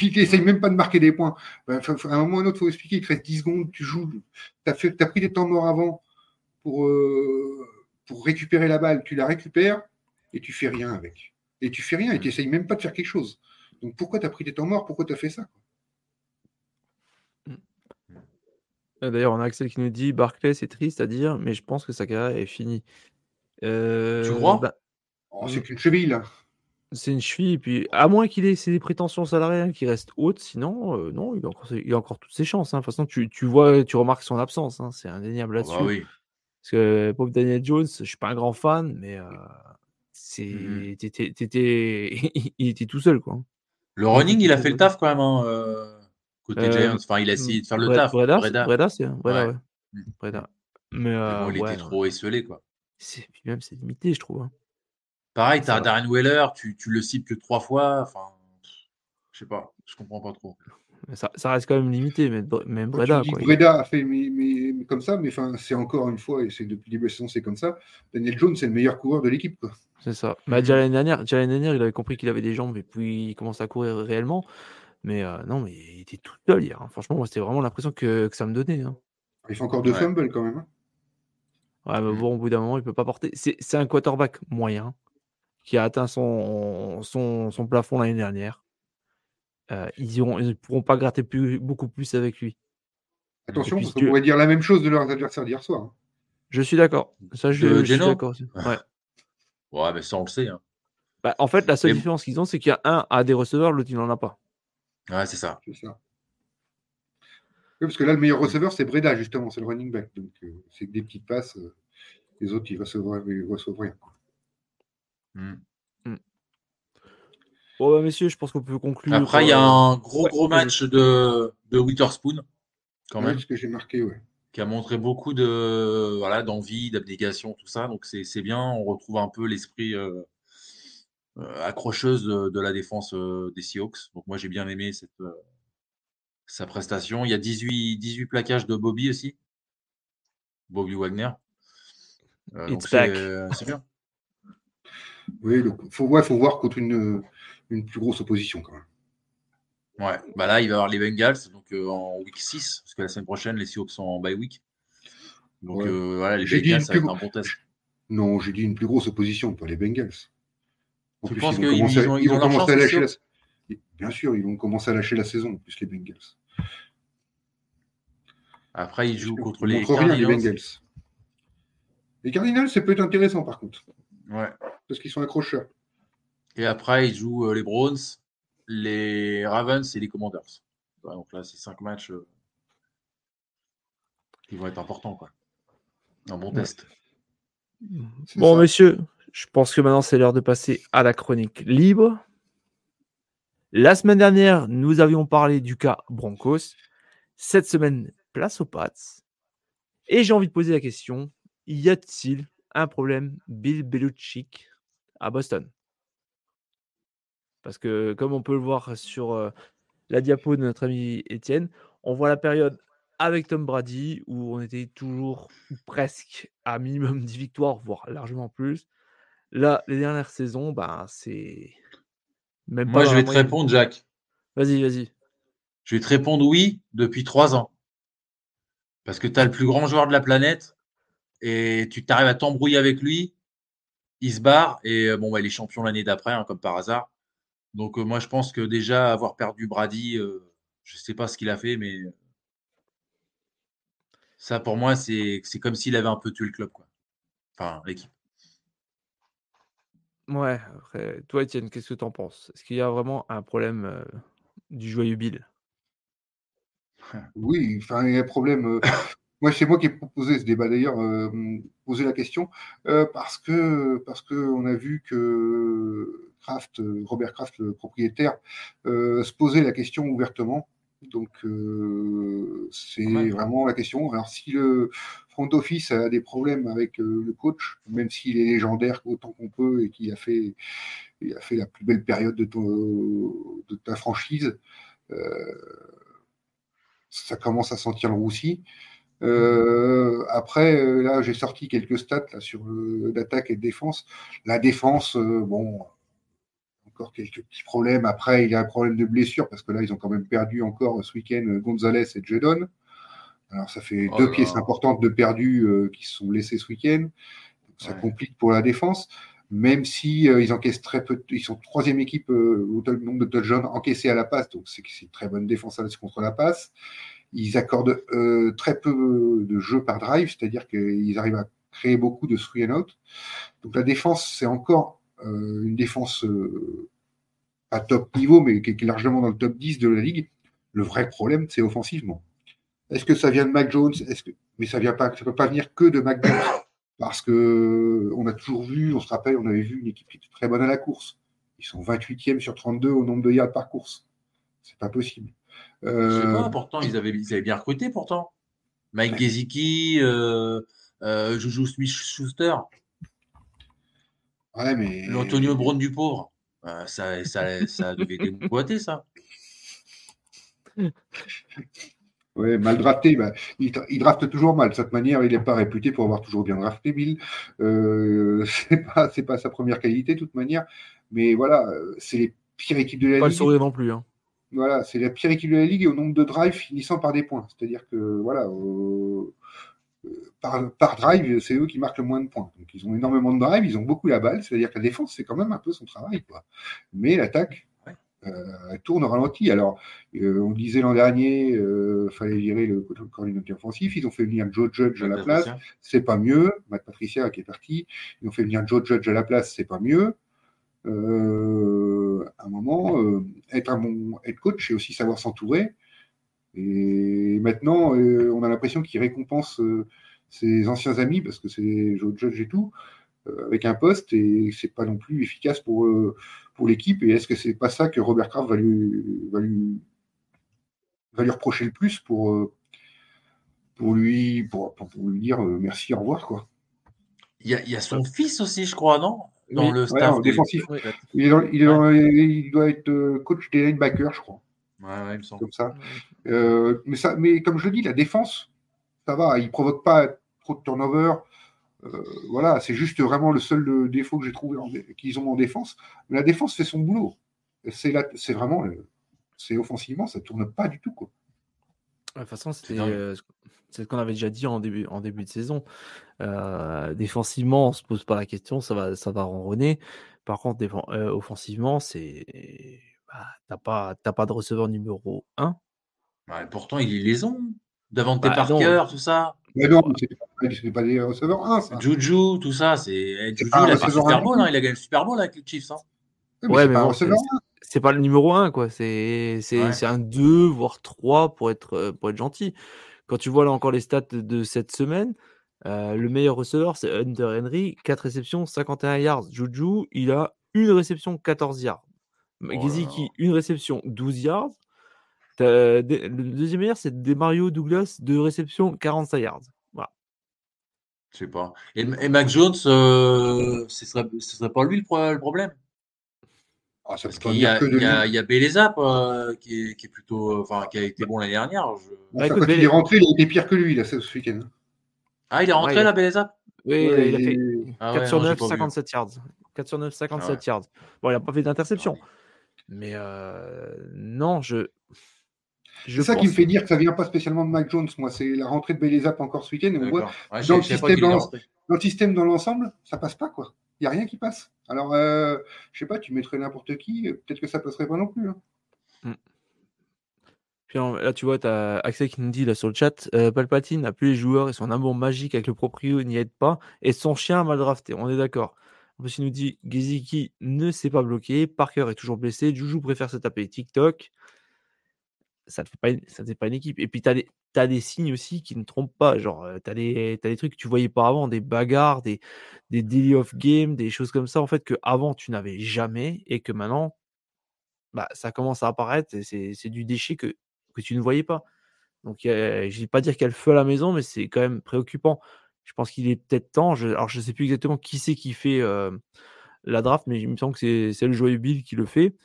Il n'essaye même pas de marquer des points. Ben, à un moment ou à un autre, il faut expliquer. Il te reste 10 secondes, tu joues. Tu as, pris des temps morts avant pour, euh, pour récupérer la balle. Tu la récupères et tu fais rien avec. Et tu fais rien et tu n'essayes même pas de faire quelque chose. Donc pourquoi tu as pris des temps morts? Pourquoi tu as fait ça D'ailleurs, on a Axel qui nous dit Barclay, c'est triste à dire, mais je pense que sa carrière est finie. Euh, tu crois? bah, oh, C'est qu'une cheville, là. C'est une cheville, et puis à moins qu'il ait ses prétentions salariales qui restent hautes, sinon, euh, non, il a, encore, il a encore toutes ses chances. Hein. De toute façon, tu, tu vois, tu remarques son absence, hein, c'est indéniable ah bah là-dessus. oui. Parce que pauvre Daniel Jones, je suis pas un grand fan, mais euh, c'est, mmh il était tout seul, quoi. Le running, il a fait le taf quand même, hein, euh, côté Giants. Enfin, il a essayé de faire le taf. Breda, Breda, c'est Breda, ouais. Mmh. Breda. Mais, bon, il était trop esselé, quoi. C'est, même, c'est limité, je trouve. Pareil, tu as Darren Weller, tu, tu le cibles que trois fois. Enfin, je sais pas, je comprends pas trop. Ça, ça, reste quand même limité, mais même Breda. Quoi, Breda a fait mais, comme ça, mais c'est encore une fois, et c'est depuis les saison, c'est comme ça. Daniel Jones, c'est le meilleur coureur de l'équipe. C'est ça. Mais déjà l'année dernière, dernière, il avait compris qu'il avait des jambes et puis il commence à courir réellement. Mais euh, non, mais il était tout seul hier. Hein. Franchement, moi, c'était vraiment l'impression que, que, ça me donnait. Hein. Il fait encore deux fumbles quand même. Hein. Ouais, mais bon, au bout d'un moment, il peut pas porter. C'est un quarterback moyen qui a atteint son, son, son plafond l'année dernière. Euh, ils ne pourront pas gratter plus, beaucoup plus avec lui. Attention, parce qu'on pourrait dire la même chose de leurs adversaires d'hier soir. Hein. Je suis d'accord. Ça, je, suis d'accord. Ouais. ouais, mais ça, on le sait. Hein. Bah, en fait, la seule différence qu'ils ont, c'est qu'il y a un a des receveurs, l'autre, il n'en a pas. Ouais, c'est ça. C'est ça. parce que là, le meilleur receveur, c'est Breda, justement, c'est le running back. Donc, euh, c'est que des petites passes. Euh, les autres, ils reçoivent, ils reçoivent rien. Mmh. Mmh. Bon, bah, messieurs, je pense qu'on peut conclure. Après, il y a euh, un gros, gros match de, de Witherspoon, quand même. ce que j'ai marqué, ouais. Qui a montré beaucoup de voilà d'envie, d'abnégation, tout ça. Donc, c'est bien. On retrouve un peu l'esprit euh, euh, accrocheuse de, la défense des Seahawks. Donc, moi, j'ai bien aimé cette, sa prestation. Il y a 18, 18 plaquages de Bobby aussi. Bobby Wagner. c'est bien. Oui, donc faut, ouais, faut voir contre une, une plus grosse opposition quand même. Ouais, bah là, il va y avoir les Bengals donc, euh, en week 6, parce que la semaine prochaine, les Seahawks sont en bye week. Donc voilà, les Bengals, ça va être un bon test. Non, j'ai dit une plus grosse opposition, pas les Bengals. tu penses qu'ils ont, ils commencé à lâcher la... Bien sûr, ils vont commencer à lâcher la saison, plus les Bengals. Après, ils jouent contre les Cardinals. les Bengals. Les Cardinals, ça peut être intéressant par contre. Ouais. Parce qu'ils sont accrocheurs. Et après, ils jouent euh, les Browns, les Ravens et les Commanders. donc là, c'est cinq matchs euh, qui vont être importants. Quoi. Un bon test. Bon, messieurs, je pense que maintenant, c'est l'heure de passer à la chronique libre. La semaine dernière, nous avions parlé du cas Broncos. Cette semaine, place aux Pats. Et j'ai envie de poser la question y a-t-il un problème Bill Belichick à Boston Parce que, comme on peut le voir sur la diapo de notre ami Étienne, on voit la période avec Tom Brady où on était toujours presque à minimum 10 victoires, voire largement plus. Là, les dernières saisons, ben, c'est moi, je vais te répondre, Jacques. Vas-y, vas-y. Je vais te répondre oui depuis trois ans. Parce que tu as le plus grand joueur de la planète et tu t'arrives à t'embrouiller avec lui. Il se barre et euh, bon, bah, il est champion l'année d'après, hein, comme par hasard. Donc, euh, moi, je pense que déjà avoir perdu Brady, euh, je ne sais pas ce qu'il a fait, mais ça, pour moi, c'est comme s'il avait un peu tué le club. Quoi. Enfin, l'équipe. Ouais, après, toi, Étienne, qu'est-ce que tu en penses? Est-ce qu'il y a vraiment un problème, du joyeux Bill? Oui, enfin, il y a un problème, moi, c'est moi qui ai proposé ce débat d'ailleurs, posé la question, parce que parce qu'on a vu que Kraft, Robert Kraft, le propriétaire, se posait la question ouvertement. Donc, c'est vraiment la question. Alors, si le front office a des problèmes avec le coach, même s'il est légendaire autant qu'on peut et qu'il a fait, il a fait la plus belle période de, de ta franchise, ça commence à sentir le roussi. Après, là, j'ai sorti quelques stats là, sur l'attaque et la défense. La défense, bon, encore quelques petits problèmes. Après, il y a un problème de blessure parce que là, ils ont quand même perdu encore ce week-end Gonzalez et Jedon. Alors, ça fait oh deux pièces importantes de perdus euh, qui se sont blessés ce week-end. Ça complique pour la défense, même si euh, ils encaissent très peu. Ils sont troisième équipe euh, au nombre de touchdowns encaissés à la passe, donc c'est une très bonne défense contre la passe. Ils accordent très peu de jeux par drive, c'est-à-dire qu'ils arrivent à créer beaucoup de three and out. Donc la défense, c'est encore une défense à top niveau, mais qui est largement dans le top 10 de la ligue. Le vrai problème, c'est offensivement. Est-ce que ça vient de Mac Jones? Que... Mais ça ne peut pas venir que de Mac Jones. Parce que on a toujours vu, on se rappelle, on avait vu une équipe qui était très bonne à la course. Ils sont 28e sur 32 au nombre de yards par course. C'est pas possible. Euh... sais pas, pourtant, ils avaient, ils avaient bien recruté pourtant. Mike Gesicki, euh, euh, Juju Smith-Schuster. Ouais, mais. L'Antonio Brown du pauvre. Euh, ça, ça, ça devait déboîter, ça. Oui, mal drafté. Bah, il, il, drafte toujours mal. De cette manière, il n'est pas réputé pour avoir toujours bien drafté, Bill. Euh, c'est pas, pas sa première qualité, de toute manière. Mais voilà, c'est les pires équipes de la pas ligue. Pas le non plus. Hein. Voilà, c'est la pire équipe de la ligue et au nombre de drives finissant par des points. C'est-à-dire que, voilà, euh, par, par, drive, c'est eux qui marquent le moins de points. Donc, ils ont énormément de drive, ils ont beaucoup la balle. C'est-à-dire que la défense, c'est quand même un peu son travail. Quoi. Mais l'attaque, euh, tourne au ralenti. Alors, euh, on disait l'an dernier, il euh, fallait virer le coordinateur offensif. Ils ont fait venir Joe Judge à la place. C'est pas mieux. Matt Patricia qui est parti. Ils ont fait venir Joe Judge à la place. C'est pas mieux. À un moment, être un bon head coach, c'est aussi savoir s'entourer. Et maintenant, on a l'impression qu'il récompense ses anciens amis parce que c'est Joe Judge et tout avec un poste et c'est pas non plus efficace pour pour l'équipe Et est-ce que c'est pas ça que Robert Kraft va lui, va lui, reprocher le plus pour, euh, pour, lui, pour, pour lui dire euh, merci, au revoir quoi. Il y a son fils aussi, je crois, non? Dans le staff défensif. Il, est il, doit être euh, coach des linebackers, je crois. Ouais, il me semble. Comme ça. mais ça. Mais comme je le dis, la défense, ça va. Il provoque pas trop de turnover. Euh, voilà, c'est juste vraiment le seul euh, défaut que j'ai trouvé qu'ils ont en défense. Mais la défense fait son boulot. C'est vraiment, c'est offensivement, ça tourne pas du tout quoi. De toute façon, c'était c'est ce qu'on avait déjà dit en début, en début de saison. défensivement, on se pose pas la question, ça va, ça va ronronner. Par contre, offensivement, c'est bah, t'as pas, pas de receveur numéro 1. pourtant, il est liaison. Devant tes bah, tout ça. Mais non, c'est pas des receveurs 1. Ça. Juju, tout ça. C'est... Eh, Juju, il a fait Super Bowl, hein, il a gagné le Super Bowl avec les Chiefs. Hein. Ouais, mais, c'est, pas le numéro 1, quoi. C'est, c'est, un 2, voire 3 pour être, euh, pour être gentil. Quand tu vois là encore les stats de cette semaine, euh, le meilleur receveur, c'est Hunter Henry, 4 réceptions, 51 yards. Juju, il a une réception, 14 yards. Oh une réception, 12 yards. Le deuxième meilleur, c'est Mario Douglas, deux réceptions, 45 yards. Voilà. Je sais pas. Et, Mac Jones, euh, ce, serait, ce serait pas lui le, problème? Ah, Parce qu'il y, a, il y, a, il y a Belezap euh, qui, est, qui, est, plutôt, enfin, qui a été bon l'année dernière. Bah, quand il est rentré, il a été pire que lui là, ce week-end. Ah, il est rentré là, Belezap Oui, il a fait 4 ah sur 9, 57 yards. 4 sur 9, 57 yards. Bon, il n'a pas fait d'interception. Mais euh, non, je. C'est ça qui me fait dire que ça vient pas spécialement de Mac Jones, moi. C'est la rentrée de Belezap encore ce week-end. on voit dans, le système, dans, le système dans l'ensemble, ça passe pas, quoi. Il n'y a rien qui passe. Alors, euh, je sais pas, tu mettrais n'importe qui, peut-être que ça passerait pas non plus. Hein. Mm. Puis là, tu vois, tu as Axel qui nous dit là sur le chat euh, Palpatine n'a plus les joueurs et son amour magique avec le proprio n'y aide pas. Et son chien a mal drafté. On est d'accord. En plus, il nous dit Geziki ne s'est pas bloqué. Parker est toujours blessé. Juju préfère se taper TikTok ça ne fait, pas, fait pas une équipe. Et puis, tu as, as, des signes aussi qui ne trompent pas. Genre, tu as, des trucs que tu voyais pas avant, des bagarres, des, des daily of game, des choses comme ça, en fait, que avant tu n'avais jamais et que maintenant, bah, ça commence à apparaître. C'est du déchet que, que tu ne voyais pas. Donc, je ne vais pas dire qu'il y a le feu à la maison, mais c'est quand même préoccupant. Je pense qu'il est peut-être temps. Je, alors, je ne sais plus exactement qui c'est qui fait la draft, mais il me semble que c'est le joyeux Bill qui le fait.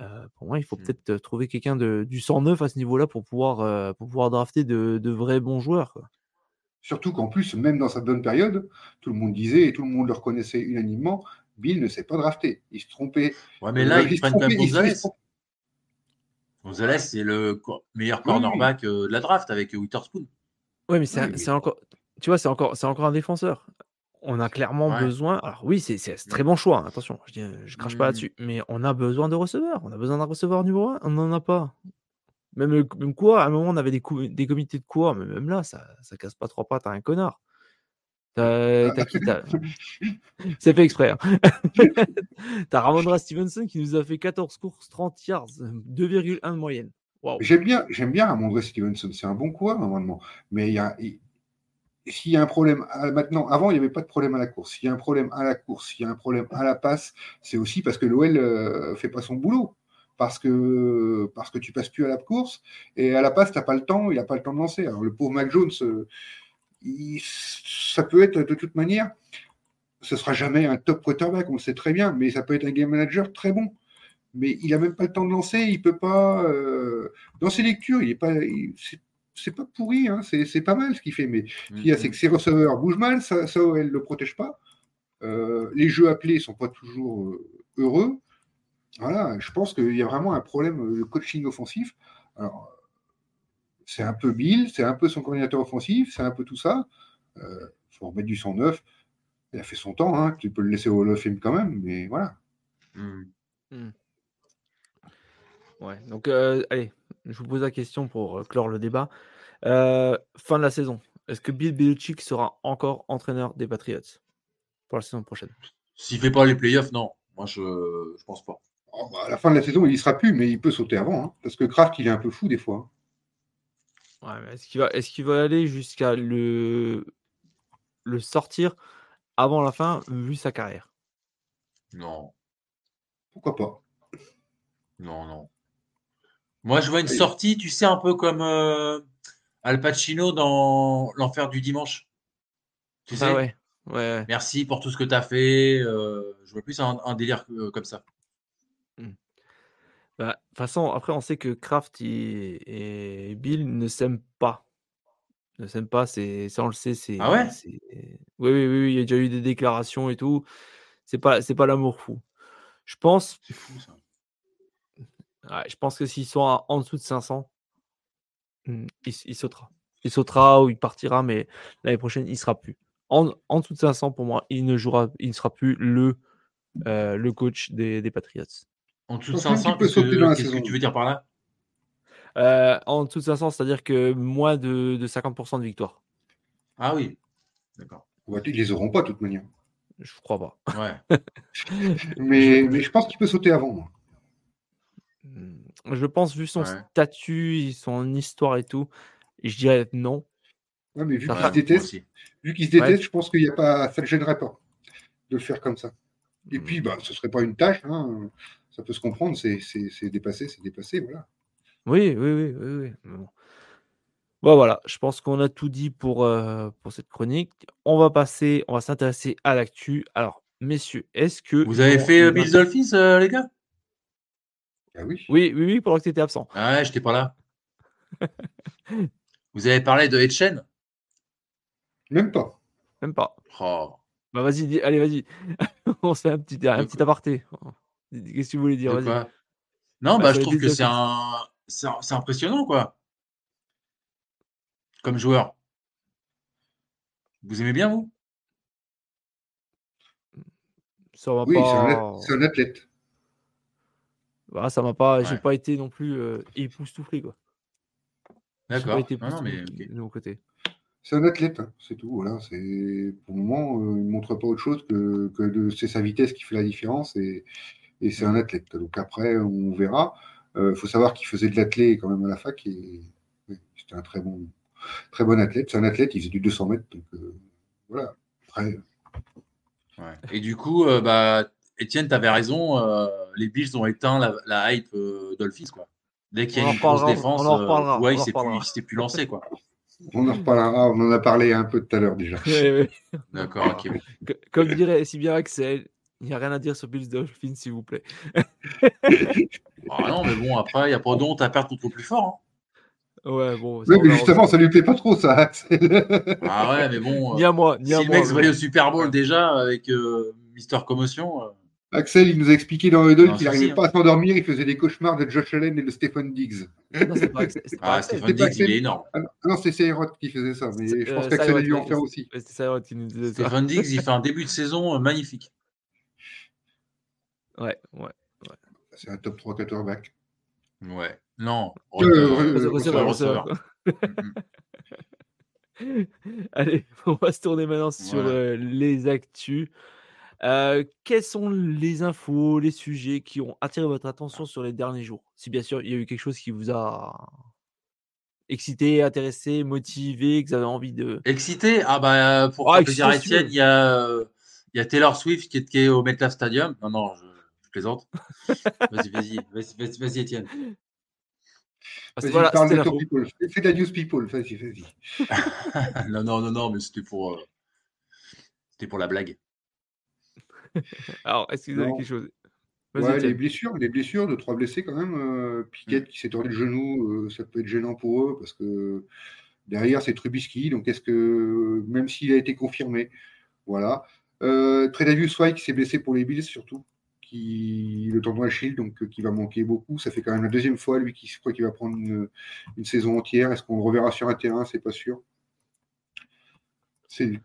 Euh, pour moi, il faut mmh. peut-être trouver quelqu'un du 109 à ce niveau-là pour pouvoir, pour pouvoir drafter de, vrais bons joueurs. Surtout qu'en plus, même dans cette bonne période, tout le monde disait et tout le monde le reconnaissait unanimement, Bill ne s'est pas drafté. Il se trompait. Ouais, mais là, il prennent quand même Gonzalez. Gonzalez, c'est le meilleur cornerback de la draft avec Witherspoon. Ouais, mais c'est encore, tu vois, c'est encore, c'est encore un défenseur on a clairement besoin. Alors oui, c'est un très bon choix, hein, attention, je ne crache pas mmh. là-dessus, mais on a besoin de receveurs. On a besoin d'un receveur numéro 1, on n'en a pas. Même, même quoi, à un moment, on avait des, des comités de quoi, mais même là, ça, ça casse pas trois pattes à un connard. T'as qui C'est fait exprès. Hein. T'as Ramondra Stevenson qui nous a fait 14 courses, 30 yards, 2,1 de moyenne. J'aime bien, j'aime bien Ramondra Stevenson, c'est un bon coureur normalement, mais il y a, s'il y a un problème maintenant, avant il n'y avait pas de problème à la course. S'il y a un problème à la course, s'il y a un problème à la passe, c'est aussi parce que l'OL ne euh, fait pas son boulot. Parce que, parce que tu passes plus à la course et à la passe, tu n'as pas le temps, il n'a pas le temps de lancer. Alors le pauvre Mac Jones, euh, ça peut être de toute manière, ce sera jamais un top quarterback, on le sait très bien, mais ça peut être un game manager très bon. Mais il n'a même pas le temps de lancer, il peut pas. Euh, dans ses lectures, il est pas c'est pas pourri, hein, c'est pas mal ce qu'il fait, mais ce qu'il y a, c'est que ses receveurs bougent mal, ça, ça elle ne le protège pas. Euh, les jeux appelés ne sont pas toujours euh, heureux. Voilà, je pense qu'il y a vraiment un problème de coaching offensif. Alors, c'est un peu Bill, c'est un peu son coordinateur offensif, c'est un peu tout ça. Il euh, faut remettre du 109. Il a fait son temps, hein, tu peux le laisser au Hall of Fame quand même, mais voilà. Hmm. Hmm. Ouais, donc allez, je vous pose la question pour clore le débat. fin de la saison, est-ce que Bill Belichick sera encore entraîneur des Patriots pour la saison prochaine? S'il ne fait pas les playoffs, non. Moi, je ne pense pas. Oh, bah, à la fin de la saison, il y sera plus, mais il peut sauter avant. Hein, parce que Kraft, il est un peu fou des fois. Ouais, est-ce qu'il va, est va aller jusqu'à le... le sortir avant la fin, vu sa carrière? Non. Pourquoi pas? Non, non. Moi, je vois une sortie, tu sais, un peu comme euh, Al Pacino dans L'Enfer du Dimanche. Tu ah sais? ouais. Ouais, Merci pour tout ce que tu as fait. Euh, je vois plus un, délire euh, comme ça. Hmm. Bah, de toute façon, après, on sait que Kraft et, Bill ne s'aiment pas. Ne s'aiment pas, c'est, ça on le sait. C'est, ah ouais? oui, oui, oui, il y a déjà eu des déclarations et tout. C'est pas, c'est pas l'amour fou. Je pense. C'est fou ça je pense que s'ils sont en dessous de 500, Mmh, il, sautera. Il sautera ou il partira, mais l'année prochaine, il sera plus. En, en dessous de 500, pour moi, il ne jouera, il ne sera plus le, euh, le coach des, des Patriots. En dessous de 500, qu'est-ce que, tu veux dire par là? Euh, En dessous de 500, c'est-à-dire que moins de, de 50% de victoire. Ah oui, d'accord. Ils les auront pas de toute manière. Je crois pas. Ouais. mais, mais je pense qu'il peut sauter avant. Moi. Mmh, je pense, vu son statut, son histoire et tout, je dirais non. Ouais, mais vu qu'il se déteste, vu se déteste, je pense qu'il y a pas, ça ne le gênerait pas de le faire comme ça. Et puis, mmh. bah, ce serait pas une tâche, hein. ça peut se comprendre, c'est dépassé, c'est dépassé, voilà. Oui, oui, oui, oui. Bon. voilà, je pense qu'on a tout dit pour, euh, pour cette chronique. On va passer, on va s'intéresser à l'actu. Alors, messieurs, est-ce que. Vous avez fait euh, Bill Dolphins, euh, les gars? Ah oui? oui, oui, oui, pendant que tu étais absent. Ah ouais, j'étais pas là. Vous avez parlé de Etchen? Même pas. Même pas. Oh. Bah vas-y, allez, vas-y. On se fait un petit, un petit aparté. Qu'est-ce que tu voulais dire? Non, bah, bah je trouve que c'est un... c'est impressionnant, quoi. Comme joueur. Vous aimez bien, vous? Ça va oui, pas... c'est un, athlète. Bah, ça m'a pas, j'ai pas été non plus euh, époustouflé quoi. D'accord. Non, mais de mon côté. C'est un athlète, hein, c'est tout. Voilà, c'est pour le moment, euh, il ne montre pas autre chose que, que de, c'est sa vitesse qui fait la différence et, et c'est un athlète. Donc après, on verra. Il euh, faut savoir qu'il faisait de l'athlète quand même à la fac et c'était un très bon, très bon athlète. C'est un athlète, il faisait du 200 mètres. Donc voilà. Après. Ouais. Et du coup, bah, Étienne, tu avais raison. Euh, les Bills ont éteint la, hype euh, Dolphins. Quoi. Dès qu'il y a une grosse défense, on euh, ouais, il s'était plus, lancé. Quoi. On en reparlera. On en a parlé un peu tout à l'heure déjà. D'accord, ok. Comme dirait si bien Axel, il n'y a rien à dire sur Bills Dolphins, s'il vous plaît. ah non, mais bon, après, il n'y a pas d'honte à perdre contre le plus fort. Hein. Ouais, bon. Oui, mais justement, ça lui plaît pas trop, ça. ah ouais, mais bon. Ni à moi, ni à si moi. le mec se au Super Bowl déjà avec Mister Commotion. Axel, il nous a expliqué dans Huddle qu'il n'arrivait pas à s'endormir, il faisait des cauchemars de Josh Allen et de Stephen Diggs. Non, c'est pas, ah, Stephen Diggs, il est énorme. Ah non, c'est Cyrod qui faisait ça, mais je pense euh, qu'Axel a dû en faire aussi. C'est qui nous disait ça. Stephen Diggs, il fait un début de saison euh, magnifique. Ouais, ouais, ouais. C'est un top 3 quarterback. Ouais, non. Receveur. Allez, on va se tourner maintenant sur euh, les actus. Euh, quelles sont les infos, les sujets qui ont attiré votre attention sur les derniers jours? Si bien sûr, il y a eu quelque chose qui vous a excité, intéressé, motivé, que vous avez envie de. Excité? Ah, bah, pour ah, plaisir Étienne, il y, a, il y a Taylor Swift qui est, au MetLife Stadium. Non, non, je, plaisante. vas-y, vas-y, vas-y, vas-y, Étienne. Vas-y, voilà, parle de people. Fais de la news people, vas-y, vas-y. non, non, non, non, mais c'était pour, euh, c'était pour la blague. Alors, est-ce que vous avez quelque chose? Ouais, les blessures, les blessures de trois blessés quand même. Euh, Piquet mmh. qui s'est tordu le genou, euh, ça peut être gênant pour eux parce que derrière c'est Trubisky. Donc est-ce que même s'il a été confirmé, voilà. Euh, Tredavius White qui s'est blessé pour les Bills surtout, qui le tendon Achille donc qui va manquer beaucoup. Ça fait quand même la deuxième fois lui qui je crois qu'il va prendre une, saison entière. Est-ce qu'on le reverra sur un terrain? C'est pas sûr. C'est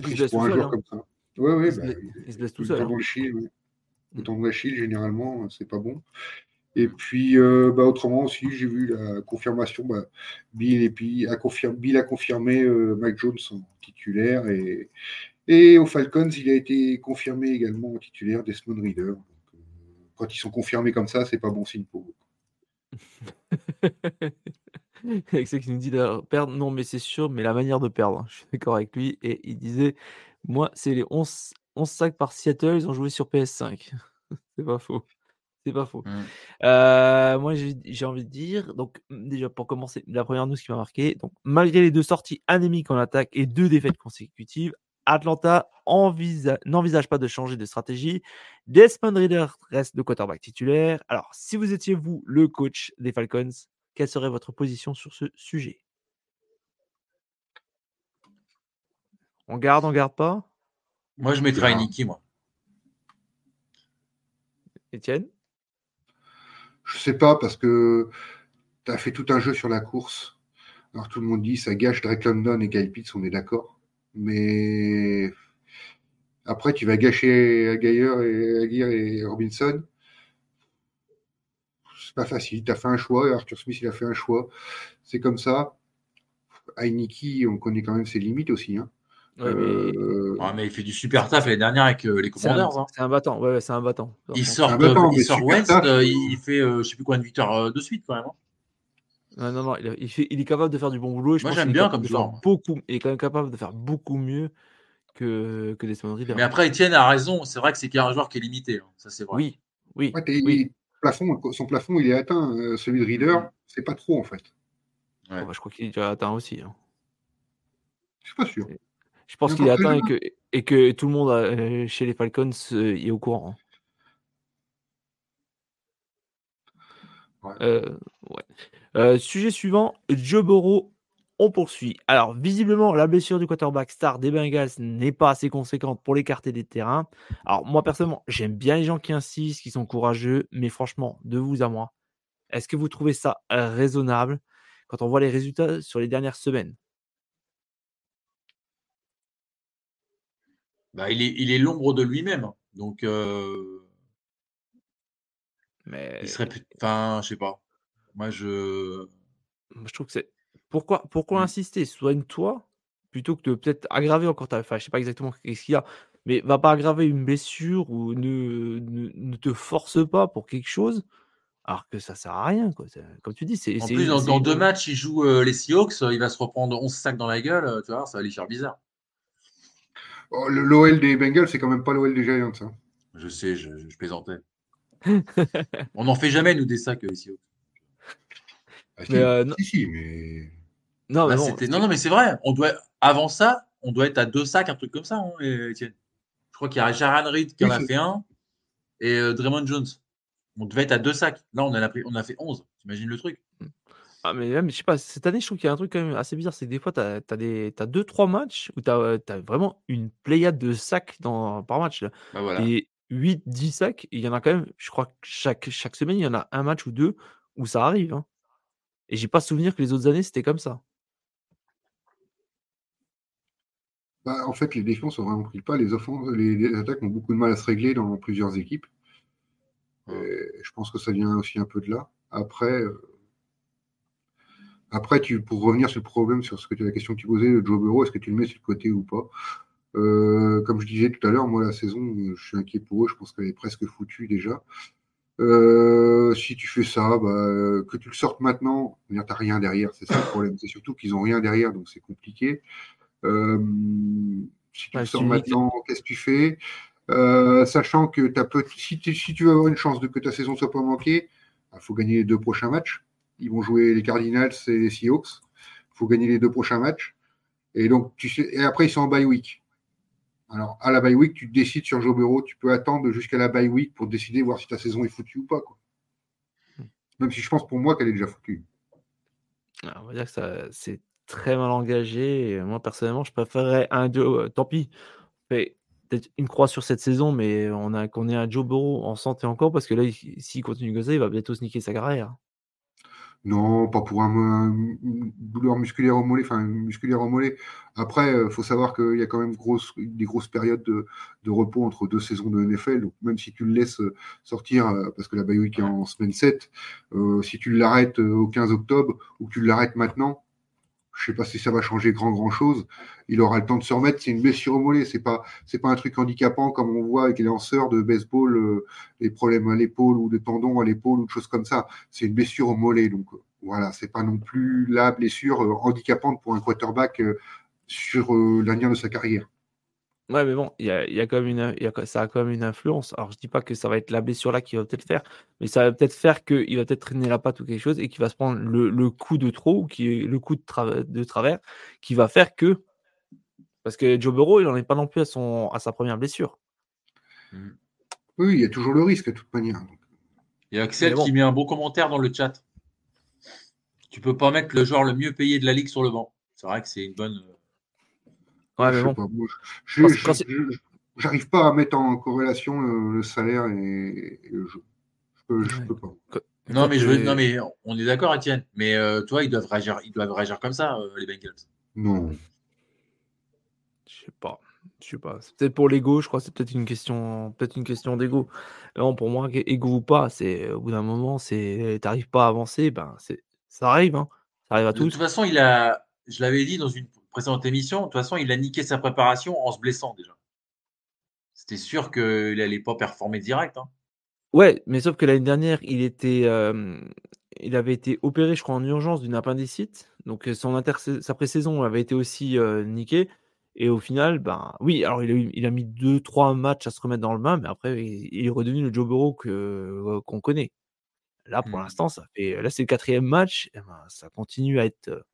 triste pour un joueur hein. comme ça. Oui, oui. Bah, il, se blesse tout seul. Le temps de l'Achille, généralement, c'est pas bon. Et puis, euh, bah, autrement aussi, j'ai vu la confirmation. Bah, Bill, et puis, a confirmé, Bill a confirmé euh, Mike Jones en titulaire. Et, et aux Falcons, il a été confirmé également en titulaire Desmond Reader. Donc, euh, quand ils sont confirmés comme ça, c'est pas bon signe pour eux. avec ce qui nous dit de perdre, non, mais c'est sûr, mais la manière de perdre, hein, je suis d'accord avec lui. Et il disait moi, c'est les 11, 11 sacs par Seattle, ils ont joué sur PS5. c'est pas faux. C'est pas faux. Mmh. Euh, moi, j'ai envie de dire, donc déjà pour commencer, la première news qui m'a marqué, donc malgré les deux sorties anémiques en attaque et deux défaites consécutives, Atlanta n'envisage pas de changer de stratégie. Desmond Reader reste le quarterback titulaire. Alors, si vous étiez vous le coach des Falcons, quelle serait votre position sur ce sujet? On garde, on garde pas? Moi, je mettrais Niki, moi. Étienne? Je sais pas, parce que tu as fait tout un jeu sur la course. Alors tout le monde dit ça gâche Drake London et Kyle Pitts, on est d'accord. Mais après, tu vas gâcher Aguirre et, Aguirre et Robinson. C'est pas facile. Tu as fait un choix. Arthur Smith, il a fait un choix. C'est comme ça. Heineke, on connaît quand même ses limites aussi. Hein. Euh, mais... il fait du super taf l'année dernière avec euh, les Commanders. Hein. C'est un, battant, ouais, c'est un battant. Il sort, il sort West, euh, il fait je sais plus combien de victoires de suite quand même. Hein. Non, non, il, fait, il, est capable de faire du bon boulot. je Moi j'aime bien comme ça. Beaucoup, il est quand même capable de faire beaucoup mieux que, que Desmond Reader. Mais après, Etienne a raison. C'est vrai que c'est un joueur qui est limité. Hein. Ça, c'est vrai. Oui, oui. oui. Plafond, son plafond, il est atteint. celui de Reader, c'est pas trop en fait. Ouais. Bah, je crois qu'il est déjà atteint aussi. Hein. Je suis pas sûr. Je pense qu'il est atteint et que, et que, tout le monde euh, chez les Falcons euh, est au courant. Euh, sujet suivant, Joe Burrow, on poursuit. Alors, visiblement, la blessure du quarterback star des Bengals n'est pas assez conséquente pour l'écarter des terrains. Alors, moi, personnellement, j'aime bien les gens qui insistent, qui sont courageux, mais franchement, de vous à moi, est-ce que vous trouvez ça raisonnable? Quand on voit les résultats sur les dernières semaines Bah, il est, il est l'ombre de lui-même. Donc, euh, mais il serait, enfin, je sais pas. Moi, je, je trouve que c'est pourquoi, pourquoi mmh. insister? Soigne-toi plutôt que de peut-être aggraver encore ta. Enfin, je sais pas exactement ce qu'il y a, mais va pas aggraver une blessure ou ne, ne, te force pas pour quelque chose. Alors que ça sert à rien, quoi. Comme tu dis, c'est. En plus, dans, deux matchs, il joue euh, les Seahawks, il va se reprendre 11 sacs dans la gueule, tu vois, ça va lui faire bizarre. Oh, L'OL des Bengals, c'est quand même pas l'OL des Giants. Hein. Je sais, je, plaisantais. On n'en fait jamais, nous, des sacs ici. Ah, mais euh, si, si, mais. Non, mais bah, non, non, mais c'est vrai. On doit... Avant ça, on doit être à deux sacs, un truc comme ça, hein, Étienne. Je crois qu'il y a Jaran Reed qui en a fait un et euh, Draymond Jones. On devait être à deux sacs. Là, on a, pris... on a fait 11. T'imagines le truc? Ah, mais même, je sais pas, cette année, je trouve qu'il y a un truc quand même assez bizarre. C'est que des fois, tu as, as, des, as deux, trois matchs où tu as, vraiment une pléiade de sacs dans, par match. Là. Bah, et 8, 10 sacs, il y en a quand même, je crois que chaque, chaque semaine, il y en a un match ou deux où ça arrive. Hein. Et j'ai pas souvenir que les autres années, c'était comme ça. Bah, en fait, les défenses ont vraiment pris pas. Les, offenses, les, attaques ont beaucoup de mal à se régler dans plusieurs équipes. je pense que ça vient aussi un peu de là. Après, euh, après, tu, pour revenir sur le problème, sur ce que tu, la question que tu posais, Joe Burrow, est-ce que tu le mets sur le côté ou pas? Euh, Comme je disais tout à l'heure, moi, la saison, je suis inquiet pour eux. Je pense qu'elle est presque foutue déjà. Euh, si tu fais ça, bah, que tu le sortes maintenant, tu n'as rien derrière. C'est ça le problème. C'est surtout qu'ils n'ont rien derrière, donc c'est compliqué. Euh, si tu le sors maintenant, qu'est-ce que tu fais? Sachant que as peu, si, si, tu veux avoir une chance de que ta saison soit pas manquée, il bah, faut gagner les deux prochains matchs. Ils vont jouer les Cardinals et les Seahawks. Il faut gagner les deux prochains matchs. Et donc, tu sais, et après, ils sont en bye week. Alors, à la bye week, tu décides sur Joe Bureau. Tu peux attendre jusqu'à la bye week pour décider, voir si ta saison est foutue ou pas. Quoi. Même si je pense pour moi qu'elle est déjà foutue. Ah, on va dire que c'est très mal engagé. moi, personnellement, je préférerais un Joe. Euh, tant pis. peut-être une croix sur cette saison, mais on a qu'on ait un Joe Burrow en santé encore parce que là, s'il continue comme ça, il va bientôt se niquer sa carrière. Non, pas pour un, une douleur musculaire au mollet, enfin musculaire au. Après, il euh, faut savoir qu'il y a quand même des grosses périodes de, de, repos entre deux saisons de NFL. Donc même si tu le laisses euh, sortir, euh, parce que la bye week est en semaine 7, si tu l'arrêtes au 15 octobre ou que tu l'arrêtes maintenant, je sais pas si ça va changer grand grand chose. Il aura le temps de se remettre. C'est une blessure au mollet. C'est pas c'est pas un truc handicapant comme on voit avec les lanceurs de baseball, euh, les problèmes à l'épaule ou de tendons à l'épaule ou de choses comme ça. C'est une blessure au mollet. Donc euh, voilà, c'est pas non plus la blessure euh, handicapante pour un quarterback sur l'avenir de sa carrière. Ouais, mais bon, il y a, y a quand même une, y a, ça a quand même une influence. Alors, je dis pas que ça va être la blessure là qui va peut-être faire, mais ça va peut-être faire qu'il va peut-être traîner la patte ou quelque chose et qu'il va se prendre le, le, coup de trop ou qui est le coup de, de travers qui va faire que. Parce que Joe Burrow, il n'en est pas non plus à, son, à sa première blessure. Mmh. Oui, il y a toujours le risque de toute manière. Il y a Axel qui met un bon commentaire dans le chat. Tu peux pas mettre le joueur le mieux payé de la ligue sur le banc. C'est vrai que c'est une bonne. J'arrive pas à mettre en corrélation le, salaire et, le jeu. Je peux, peux pas. Non, mais, je non, mais on est d'accord, Étienne. Mais euh, toi, ils doivent réagir, ils doivent réagir comme ça, euh, les Bengals. Non. Je sais pas. Je sais pas. C'est peut-être pour l'ego, je crois. C'est peut-être une question, peut-être une question d'ego. Non, pour moi, ego ou pas, c'est au bout d'un moment, c'est t'arrives pas à avancer, ben c'est ça arrive, hein. Ça arrive à tous. De toute façon, il a, je l'avais dit dans une précédente émission. De toute façon, il a niqué sa préparation en se blessant déjà. C'était sûr qu'il allait pas performer direct. Hein. Ouais, mais sauf que l'année dernière, il était, il avait été opéré, je crois, en urgence d'une appendicite. Donc son inter sa pré-saison avait été aussi niquée. Et au final, ben oui, alors il a, il a mis 2-3 matchs à se remettre dans le bain, mais après, il, est redevenu le Joe Burrow que, qu'on connaît. Là, pour mmh. l'instant, ça fait. Là, c'est le quatrième match. Et ben, ça continue à être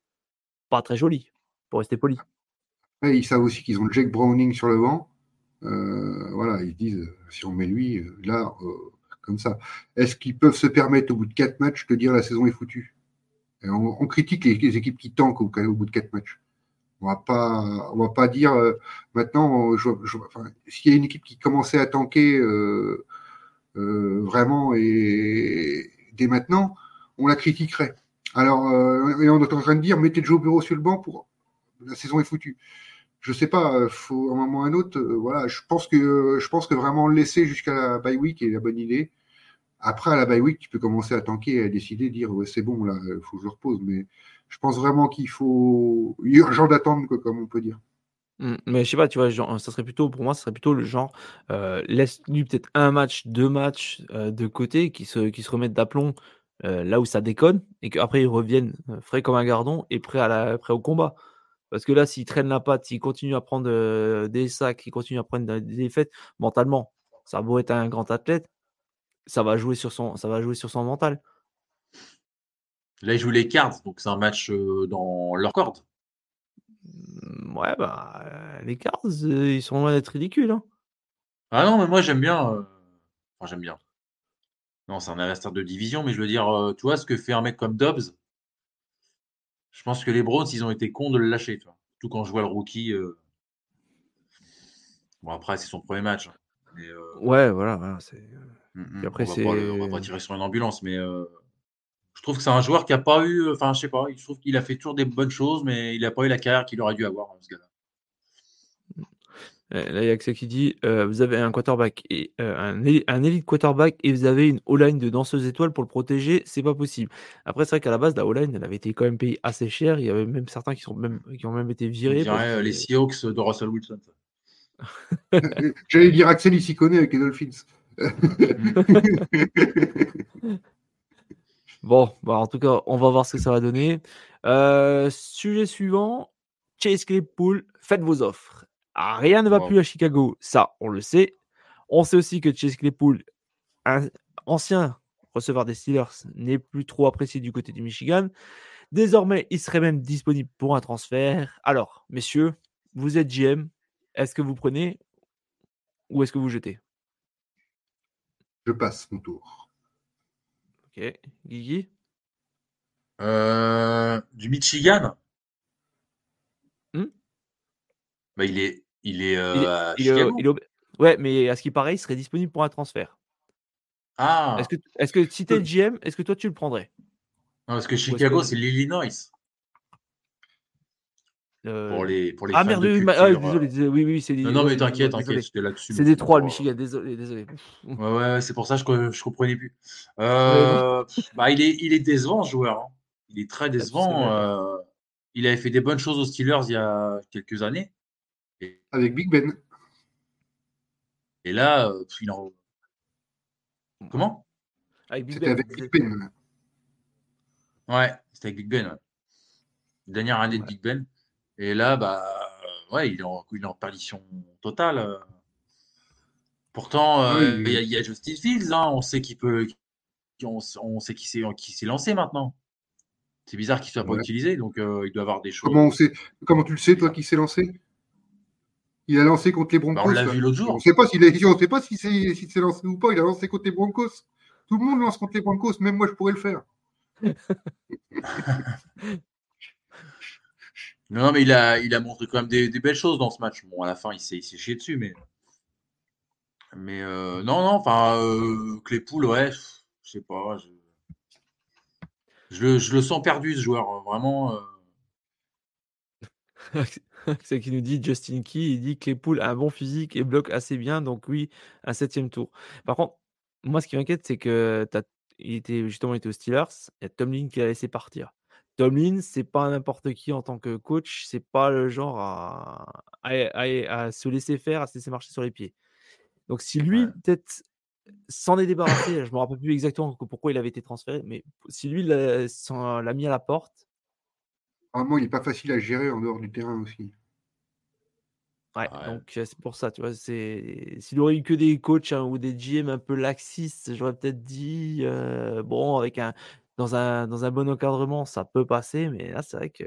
pas très joli, pour rester poli. Ils savent aussi qu'ils ont Jake Browning sur le banc. voilà, ils disent si on met lui, là, comme ça. Est-ce qu'ils peuvent se permettre au bout de quatre matchs de dire la saison est foutue? On, critique les, équipes qui tankent au, bout de quatre matchs. On va pas, on va pas dire euh, maintenant. S'il y a une équipe qui commençait à tanker euh, euh, vraiment et dès maintenant, on la critiquerait. Alors, on est en train de dire mettez Joe Bureau sur le banc pour la saison est foutue je sais pas, faut à un moment ou à un autre, voilà, je pense que je pense que vraiment le laisser jusqu'à la bye week est la bonne idée. Après, à la bye week, tu peux commencer à tanker et à décider de dire ouais, c'est bon, là, il faut que je repose. Mais je pense vraiment qu'il faut. urgent d'attendre, comme on peut dire. Mmh, mais je sais pas, tu vois, genre, ça serait plutôt, pour moi, ça serait plutôt le genre, euh, laisse-lui peut-être un match, deux matchs euh, de côté, qui se, qui se remettent d'aplomb euh, là où ça déconne, et qu'après ils reviennent frais comme un gardon et prêts, à la, prêts au combat. Parce que là, s'il traîne la patte, s'il continue à prendre des sacs, s'il continue à prendre des défaites, mentalement, ça va être un grand athlète, ça va jouer sur son, ça va jouer sur son mental. Là, ils jouent les Cards, donc c'est un match euh, dans leur corde. Mmh, ouais, bah, euh, les Cards, euh, ils sont loin d'être ridicules. Hein. Ah non, mais moi, j'aime bien. Enfin, j'aime bien. Non, c'est un adversaire de division, mais je veux dire, tu vois, ce que fait un mec comme Dobbs, je pense que les Browns, ils ont été cons de le lâcher. Tout quand je vois le rookie. Bon, après, c'est son premier match. Hein, ouais, voilà. voilà c'est... Mmh, mmh. après, on, va pas, va pas tirer sur une ambulance, mais euh, je trouve que c'est un joueur qui n'a pas eu. Enfin, je sais pas, je trouve qu'il a fait toujours des bonnes choses, mais il n'a pas eu la carrière qu'il aurait dû avoir, ce gars-là. Eh, là, il y a que ça qui dit euh, vous avez un quarterback et euh, un, un élite quarterback et vous avez une O-line de danseuse étoile pour le protéger, c'est pas possible. Après, c'est vrai qu'à la base, la O-line, elle avait été quand même payée assez cher. Il y avait même certains qui, sont même, qui ont même été virés. les Seahawks de Russell Wilson. J'allais dire Axel, il s'y connaît avec les Dolphins. bon, bah en tout cas, on va voir ce que ça va donner. Euh, sujet suivant Chase Claypool, faites vos offres. Ah, rien ne va plus à Chicago, ça, on le sait. On sait aussi que Chase Claypool, un ancien receveur des Steelers, n'est plus trop apprécié du côté du Michigan. Désormais, il serait même disponible pour un transfert. Alors, messieurs, vous êtes GM. Est-ce que vous prenez ou est-ce que vous jetez? Je passe mon tour. Ok. Guigui? Euh, Du Michigan hmm? Bah, Il est. Il est, euh, Ouais, mais à ce qui paraît, il serait disponible pour un transfert. Ah Est-ce que, est que si tu es GM, est-ce que toi tu le prendrais? Non, parce que Chicago, c'est l'Illinois. Euh, pour les, pour les ah merde, oui, ah, désolé, oui, oui, c'est Non, non, mais t'inquiète, t'inquiète, j'étais là-dessus. C'est des trois, le Michigan, désolé, désolé. Ouais, ouais, c'est pour ça que je, comprenais plus. Euh, bah, il, est, il est décevant, ce joueur. Hein. Il est très décevant. Euh, il avait fait des bonnes choses aux Steelers il y a quelques années. Avec Big Ben. Et là, il en. Comment? C'était avec Big Ben. Ouais, c'était avec Big Ben. Dernière année de Big Ben. Et là, bah, ouais, il est en, il est en perdition totale. Pourtant, euh, il y, a Justin Fields, hein, on sait qu'il peut, on, sait s'est, qui s'est lancé maintenant. C'est bizarre qu'il soit pas utilisé, donc euh, il doit avoir des choses. Comment, on sait, comment tu le sais, toi, qui s'est lancé? Il a lancé contre les Broncos. Bah, on l'a vu l'autre jour. On ne sait pas s'il s'est s'il s'est lancé ou pas. Il a lancé contre les Broncos. Tout le monde lance contre les Broncos, même moi, je pourrais le faire. Non, mais il a, il a montré quand même des, belles choses dans ce match. Bon, à la fin, il s'est chié dessus, mais. Mais euh, non, non, enfin, euh, Claypool, ouais, je sais pas. Je le, sens perdu, ce joueur. Vraiment. C'est qui nous dit Justin Key, il dit que les poules a un bon physique et bloque assez bien, donc oui, un septième tour. Par contre, moi, ce qui m'inquiète, c'est que il était justement il était aux Steelers, il y a Tomlin qui a laissé partir. Tomlin, c'est pas n'importe qui en tant que coach, c'est pas le genre à, à, se laisser faire, à se laisser marcher sur les pieds. Donc si lui, peut-être, s'en est débarrassé, je me rappelle plus exactement pourquoi il avait été transféré, mais si lui l'a mis à la porte. Vraiment, il n'est pas facile à gérer en dehors du terrain aussi. Ouais, donc c'est pour ça, tu vois, c'est s'il aurait eu que des coachs hein, ou des GM un peu laxistes, j'aurais peut-être dit bon avec un dans un dans un bon encadrement, ça peut passer, mais là c'est vrai que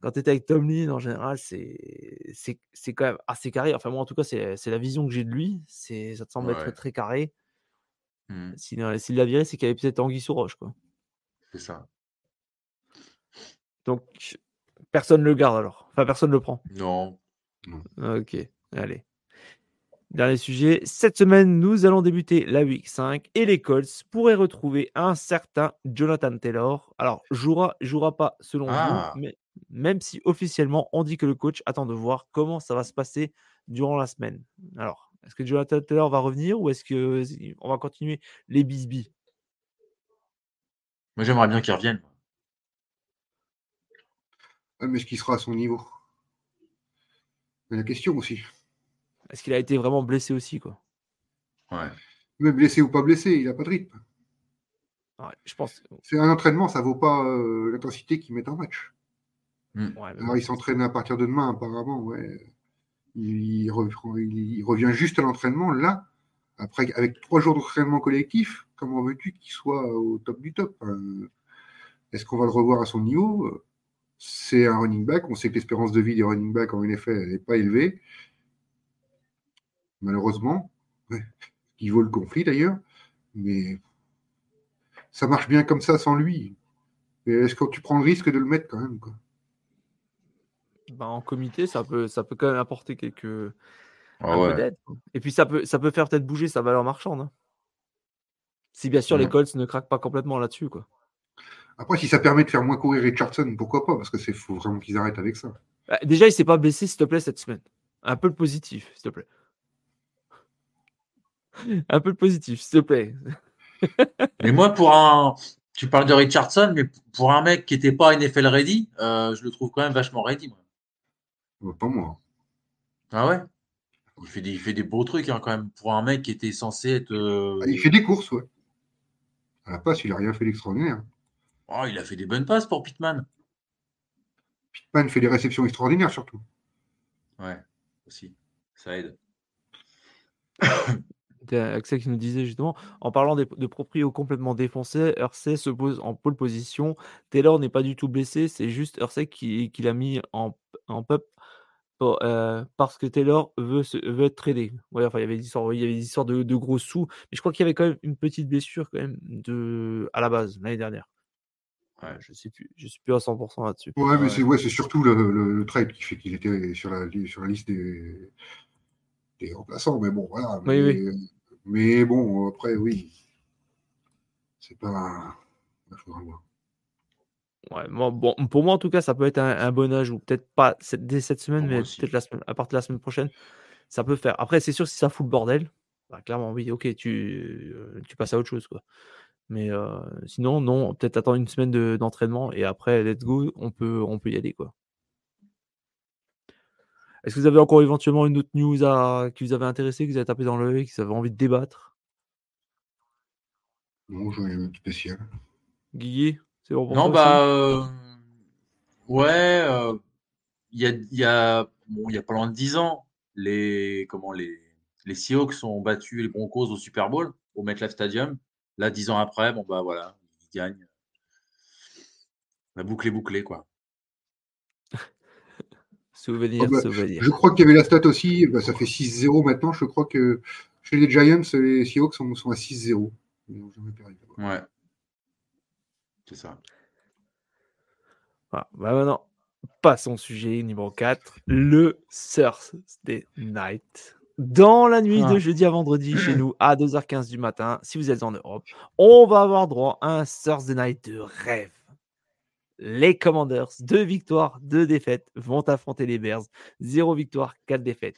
quand tu étais avec Tomlin en général, c'est c'est quand même assez carré. Enfin moi en tout cas, c'est la vision que j'ai de lui, c'est ça te semble être très carré. Mmh. S'il l'a viré, c'est qu'il y avait peut-être Anguille sous roche quoi. C'est ça. Donc personne le garde alors. Enfin personne le prend. Non. Ok, allez. Dernier sujet. Cette semaine, nous allons débuter la week 5 et les Colts pourraient retrouver un certain Jonathan Taylor. Alors, jouera, jouera pas selon vous, ah. mais même si officiellement on dit que le coach attend de voir comment ça va se passer durant la semaine. Alors, est-ce que Jonathan Taylor va revenir ou est-ce qu'on va continuer les bisbis Moi, j'aimerais bien qu'il revienne. mais est-ce qu'il sera à son niveau? La question aussi. Est-ce qu'il a été vraiment blessé aussi, quoi? Ouais. Mais blessé ou pas blessé, il n'a pas de rythme. je pense. C'est un entraînement, ça vaut pas euh, l'intensité qu'il met en match. Hmm. Alors, il s'entraîne à partir de demain, apparemment, ouais. Il, revient juste à l'entraînement là. Après, avec trois jours d'entraînement collectif, comment veux-tu qu'il soit au top du top Est-ce qu'on va le revoir à son niveau c'est un running back. On sait que l'espérance de vie des running backs en NFL n'est pas élevée. Malheureusement. Il vaut le conflit d'ailleurs. Mais ça marche bien comme ça sans lui. Est-ce que tu prends le risque de le mettre quand même quoi? Ben, En comité, ça peut, ça peut quand même apporter quelques. Ah Et puis ça peut, ça peut faire peut-être bouger sa valeur marchande. Hein. Si bien sûr les Colts ne craquent pas complètement là-dessus. quoi. Après, si ça permet de faire moins courir Richardson, pourquoi pas Parce que c'est faut vraiment qu'ils arrêtent avec ça. Bah, déjà, il s'est pas blessé, s'il te plaît, cette semaine. Un peu de positif, s'il te plaît. Un peu de positif, s'il te plaît. mais moi, pour un. Tu parles de Richardson, mais pour un mec qui n'était pas NFL ready, euh, je le trouve quand même vachement ready. Moi. Bah, pas moi. Ah ouais? Il fait, des, il fait des beaux trucs hein, quand même pour un mec qui était censé être. Euh, ah, il fait des courses, ouais. À la passe, il n'a rien fait d'extraordinaire. Oh, il a fait des bonnes passes pour Pitman. Pitman fait des réceptions extraordinaires surtout. Ouais, aussi. Ça aide. Axel qui nous disait justement, en parlant de, de proprios complètement défoncés, Hersey se pose en pole position. Taylor n'est pas du tout blessé, c'est juste Hersey qui, l'a mis en, en pup euh, parce que Taylor veut, veut être tradé. enfin, il y avait des histoires, il y avait des histoires de, de, gros sous, mais je crois qu'il y avait quand même une petite blessure quand même de, à la base l'année dernière. Ouais, je je suis plus à 100% là-dessus. Ouais, mais c'est ouais, surtout le, le, trade qui fait qu'il était sur la, sur la liste des, des remplaçants. Mais bon, voilà. mais, mais, bon, après, oui. C'est pas. Il faudra voir. Ouais, bon, pour moi, en tout cas, ça peut être un, bon âge, ou peut-être pas dès cette semaine, mais peut-être la semaine, à partir de la semaine prochaine, ça peut faire. Après, c'est sûr, si ça fout le bordel, bah, clairement, oui, ok, tu, euh, tu passes à autre chose. Quoi. Mais sinon, non, peut-être attendre une semaine d'entraînement et après, let's go, on peut, on peut y aller. quoi. Est-ce que vous avez encore éventuellement une autre news à, qui vous avait intéressé, que vous avez tapé dans l'œil, que vous avez envie de débattre? Non, j'en ai une spéciale. Guigui, c'est bon pour Non, bah. ouais, il y, a, y, a, bon, y a pas loin de 10 ans, les, comment, les, les Seahawks ont battu les Broncos au Super Bowl, au MetLife Stadium. Là, dix ans après, bon, bah voilà, il gagne. La boucle est bouclée, quoi. souvenir, oh, bah, souvenir. Je crois qu'il y avait la stat aussi, bah, ça fait 6-0 maintenant. Je crois que chez les Giants, les Seahawks sont, sont à 6-0. Ouais. C'est ça. Voilà. Bah maintenant, passons au sujet numéro 4, le Thursday Night. Dans la nuit de jeudi à vendredi chez nous à 2h15 du matin, si vous êtes en Europe, on va avoir droit à un Thursday Night de rêve. Les Commanders, deux victoires, deux défaites, vont affronter les Bears. Zéro victoire, quatre défaites.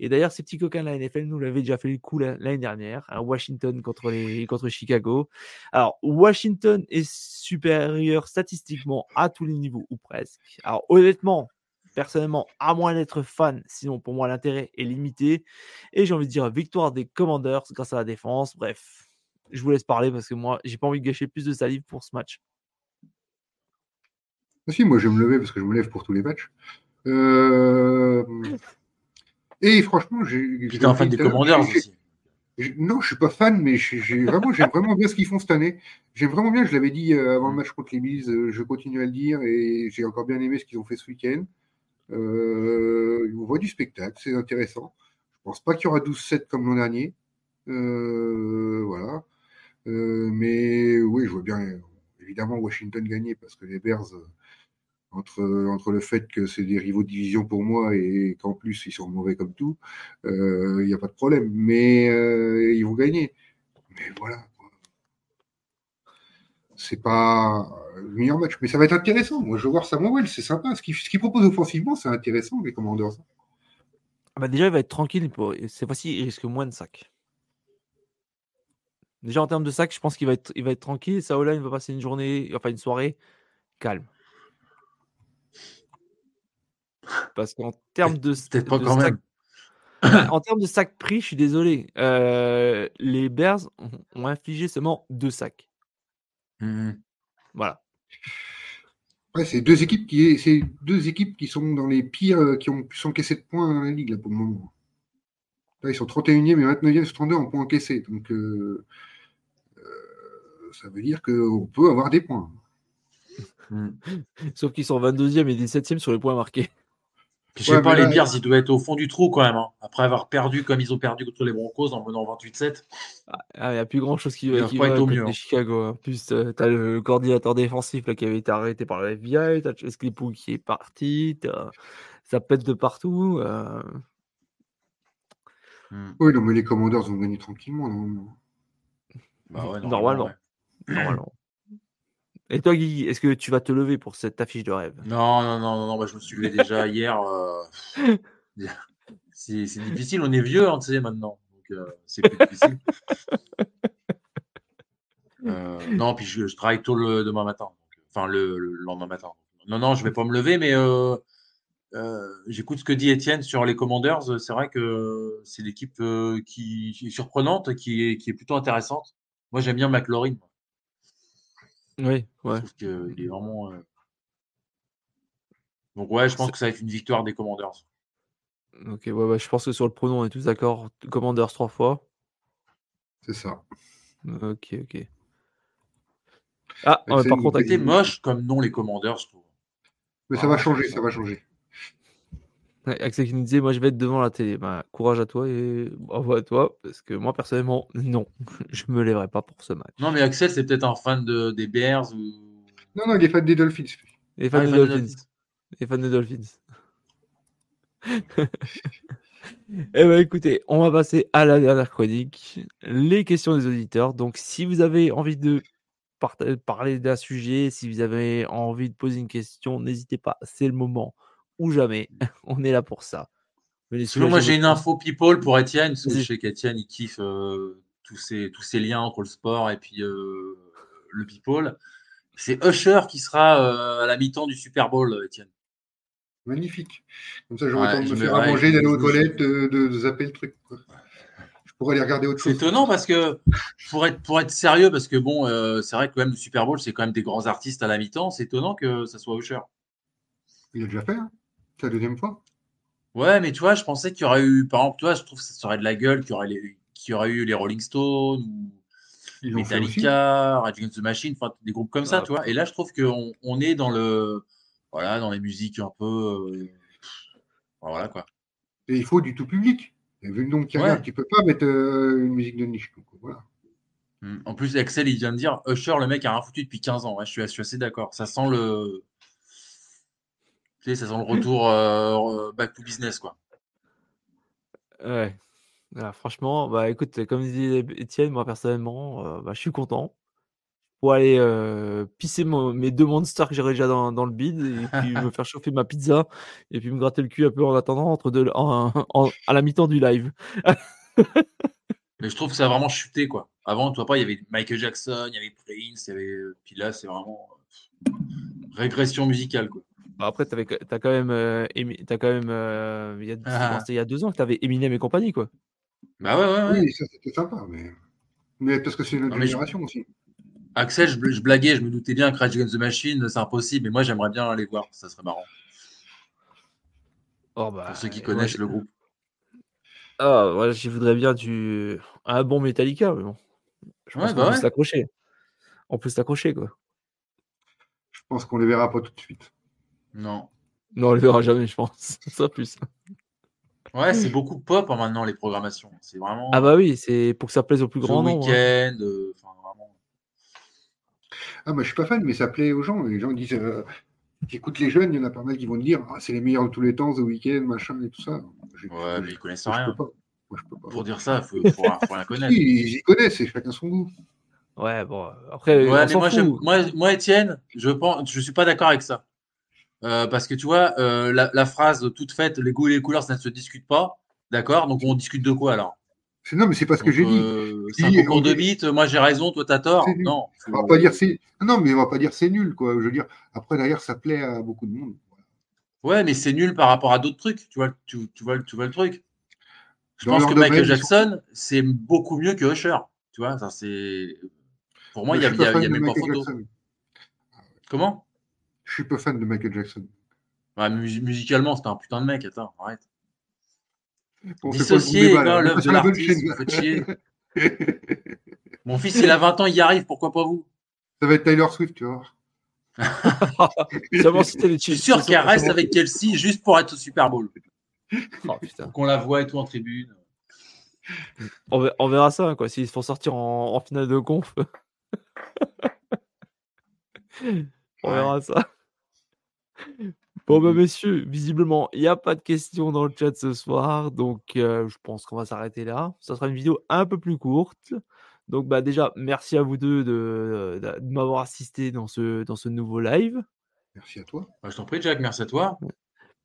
Et d'ailleurs, ces petits coquins de la NFL nous l'avaient déjà fait le coup l'année dernière. à Washington contre, les, contre Chicago. Alors, Washington est supérieur statistiquement à tous les niveaux, ou presque. Alors, honnêtement, personnellement, à moins d'être fan, sinon pour moi l'intérêt est limité. Et j'ai envie de dire victoire des Commanders grâce à la défense. Bref, je vous laisse parler parce que moi, j'ai pas envie de gâcher plus de salive pour ce match. Ah, si, moi je vais me lever parce que je me lève pour tous les matchs. Euh, et franchement, j'ai. J'étais un fan des Commanders aussi. Non, je suis pas fan, mais j'ai vraiment, j'aime vraiment bien ce qu'ils font cette année. J'aime vraiment bien. Je l'avais dit euh, avant le match contre les Bills. Euh, je continue à le dire et j'ai encore bien aimé ce qu'ils ont fait ce week-end. Euh, on voit du spectacle, c'est intéressant. Je pense pas qu'il y aura 12-7 comme l'an dernier. Euh, voilà. Euh, mais oui, je vois bien évidemment Washington gagner parce que les Bears, entre, entre le fait que c'est des rivaux de division pour moi et qu'en plus ils sont mauvais comme tout, il n'y a pas de problème. Mais ils vont gagner. Mais voilà c'est pas le meilleur match, mais ça va être intéressant. Moi, je veux voir Samuel, c'est sympa. Ce qu'il propose offensivement, c'est intéressant, les Commanders. Ah bah déjà, il va être tranquille. Pour... Cette fois-ci, il risque moins de sacs. Déjà, en termes de sacs, je pense qu'il va être, il va être tranquille. il va passer une journée, enfin une soirée calme. Parce qu'en termes de. Peut-être pas quand même. en termes de sacs pris, je suis désolé. Euh, les Bears ont infligé seulement deux sacs. Mmh voilà. c'est deux équipes qui c'est deux équipes qui sont dans les pires, euh, qui ont sont encaissé de points dans la ligue là pour le moment. Là, ils sont 31e et 29e sur 32 en points encaissés. Donc euh, euh, ça veut dire qu'on peut avoir des points. Mmh. Sauf qu'ils sont 22e et 17e sur les points marqués. Je sais pas, les Bears, ils doivent être au fond du trou quand même. Hein. Après avoir perdu comme ils ont perdu contre les Broncos en menant 28-7. Ah, il n'y a plus grand chose qui, va être au mieux. Hein. Chicago. En plus, euh, tu as le coordinateur défensif là, qui avait été arrêté par le FBI, tu as Chase qui est parti, ça pète de partout. Euh. Hmm. Oui, non, mais les Commanders ont gagné tranquillement. Normalement. Bah normalement. normalement. Et toi, Guy, est-ce que tu vas te lever pour cette affiche de rêve? Non, non, non, non, bah, je me suis levé déjà hier. Euh, c'est difficile, on est vieux, hein, tu sais, maintenant. Donc, euh, c'est plus difficile. Euh, non, puis je, travaille tôt le demain matin. enfin, le, lendemain matin. Non, non, je ne vais pas me lever, mais j'écoute ce que dit Étienne sur les Commanders. C'est vrai que c'est l'équipe qui, est surprenante, qui est, qui est plutôt intéressante. Moi, j'aime bien McLaurin. Oui, ouais. Je qu'il est vraiment. Euh donc, ouais, je pense que ça va être une victoire des Commanders. Ok, ouais, je pense que sur le pronom, on est tous d'accord. Commanders trois fois. C'est ça. Ok, ok. Ah, par contre, été moche comme nom les Commanders, je trouve. Mais ça va changer, ça va changer. Axel qui nous disait, moi je vais être devant la télé. Bah, courage à toi et bravo à toi, parce que moi personnellement, non, je me lèverai pas pour ce match. Non, mais Axel, c'est peut-être un fan de, des Bears ou. Non, non, il est fan des Dolphins. Il est fan, ah, des, Dolphins. Il est fan des Dolphins. eh ben écoutez, on va passer à la dernière chronique, les questions des auditeurs. Donc, si vous avez envie de parler d'un sujet, si vous avez envie de poser une question, n'hésitez pas, c'est le moment ou jamais. On est là pour ça. moi, j'ai une info people pour Étienne. je sais qu'Étienne, il kiffe euh, tous, ces, tous ces liens entre le sport et puis euh, le people. C'est Usher qui sera euh, à la mi-temps du Super Bowl, Étienne. Magnifique. Comme ça, j'aurai le temps de me faire à manger, d'aller aux toilettes, de, zapper le truc. Je pourrais aller regarder autre chose. C'est étonnant parce que, pour être, pour être sérieux, parce que bon, c'est vrai que même le Super Bowl, c'est quand même des grands artistes à la mi-temps. C'est étonnant que ça soit Usher. Il a déjà fait. Hein la deuxième fois? Ouais, mais tu vois, je pensais qu'il y aurait eu, par exemple, toi, je trouve que ça serait de la gueule qu'il y aurait, y aurait eu les Rolling Stones ou Metallica, Rage Against the Machine, enfin des groupes comme ça, tu vois. Et là, je trouve qu'on on est dans le, voilà, dans les musiques un peu, euh, voilà quoi. Et il faut du tout public. Vu le nombre qu'il y a, tu peux pas mettre euh, une musique de niche. voilà. Hum, en plus, Axel, il vient de dire Usher, le mec a rien foutu depuis 15 ans. je, suis, je suis assez d'accord. Ça sent le, tu sais, ça sent le retour euh, back to business, quoi. Ouais. Franchement, bah écoute, comme disait Étienne, moi personnellement, euh, bah, je suis content pour aller euh, pisser mes deux monsters que j'aurais déjà dans, dans, le bide et puis me faire chauffer ma pizza et puis me gratter le cul un peu en attendant entre deux, à la mi-temps du live. Mais je trouve que ça a vraiment chuté quoi. Avant, tu vois pas, il y avait Michael Jackson, il y avait Prince, il y avait. Puis là, c'est vraiment régression musicale quoi. Bah, après, tu as quand même, euh, as quand même euh, il, y a, ah. il y a deux ans que tu avais Eminem et compagnie quoi. Bah ouais, ouais, ouais. Oui, ça c'était sympa, mais... mais parce que c'est une autre génération aussi. Axel, je, blaguais, je me doutais bien que Rage Against the Machine, c'est impossible, mais moi j'aimerais bien aller voir, ça serait marrant. Oh, bah, Pour ceux qui connaissent le groupe. Ah, ouais, j'y voudrais bien du... un bon Metallica, mais bon. Je pense qu'on bah peut s'accrocher. On peut s'accrocher, quoi. Je pense qu'on les verra pas tout de suite. Non. Non, on les verra jamais, je pense. Ça plus. Ouais, c'est beaucoup pop hein, maintenant les programmations. C'est vraiment. Ah bah oui, c'est pour que ça plaise au plus grand nombre. Week-end, euh, vraiment. Ah bah je suis pas fan, mais ça plaît aux gens. Les gens disent, euh, écoute les jeunes, il y en a pas mal qui vont dire, ah, c'est les meilleurs de tous les temps, The Weeknd, machin et tout ça. ouais, mais ils connaissent rien. Je peux pas. Moi, je peux pas. Pour dire ça, il faut, faut, faut, la connaître. ils y connaissent, c'est chacun son goût. Ouais, bon, après. Ouais, mais moi, moi, moi, Étienne, je pense, je suis pas d'accord avec ça. Euh, parce que tu vois, euh, la, phrase toute faite, les goûts et les couleurs, ça ne se discute pas. D'accord? Donc on discute de quoi alors? Non, mais c'est pas ce que j'ai dit. Euh, c'est un concours de moi j'ai raison, toi t'as tort. Non. On va pas dire c'est. Non, mais on va pas dire c'est nul, quoi. Je veux dire, après derrière, ça plaît à beaucoup de monde. Ouais, mais c'est nul par rapport à d'autres trucs. Tu vois, tu, vois, tu vois le truc. Je pense que Michael Jackson, c'est beaucoup mieux que Usher. Tu vois, ça c'est. Pour moi, il y a, même pas photo. Comment? Je suis pas fan de Michael Jackson. musicalement, c'était un putain de mec, attends, arrête. Dissocié, l'œuvre de l'artiste, vous faites chier. Mon fils, il a 20 ans, il y arrive, pourquoi pas vous? Ça va être Tyler Swift, tu vois. Je suis sûr qu'elle reste avec Kelsey juste pour être au Super Bowl. Oh, Qu'on la voit et tout en tribune. On, verra ça, quoi, s'ils se font sortir en, en finale de conf. on verra ça. Bon, bah, messieurs, visiblement, il n'y a pas de questions dans le chat ce soir. Donc, euh, je pense qu'on va s'arrêter là. Ça sera une vidéo un peu plus courte. Donc, bah, déjà, merci à vous deux de, m'avoir assisté dans ce, dans ce nouveau live. Merci à toi. Bah, je t'en prie, Jack. Merci à toi.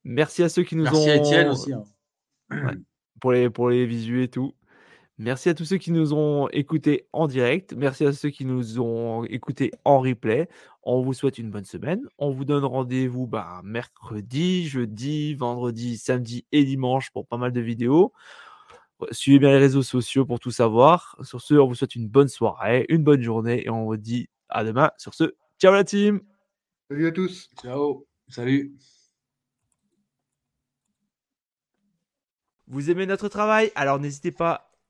Merci à ceux qui nous ont. Merci à Étienne aussi. Hein. pour, les, pour les visuels et tout. Merci à tous ceux qui nous ont écoutés en direct. Merci à ceux qui nous ont écoutés en replay. On vous souhaite une bonne semaine. On vous donne rendez-vous bah, mercredi, jeudi, vendredi, samedi et dimanche pour pas mal de vidéos. Suivez bien les réseaux sociaux pour tout savoir. Sur ce, on vous souhaite une bonne soirée, une bonne journée et on vous dit à demain. Sur ce, ciao la team. Salut à tous. Ciao. Salut. Vous aimez notre travail? Alors n'hésitez pas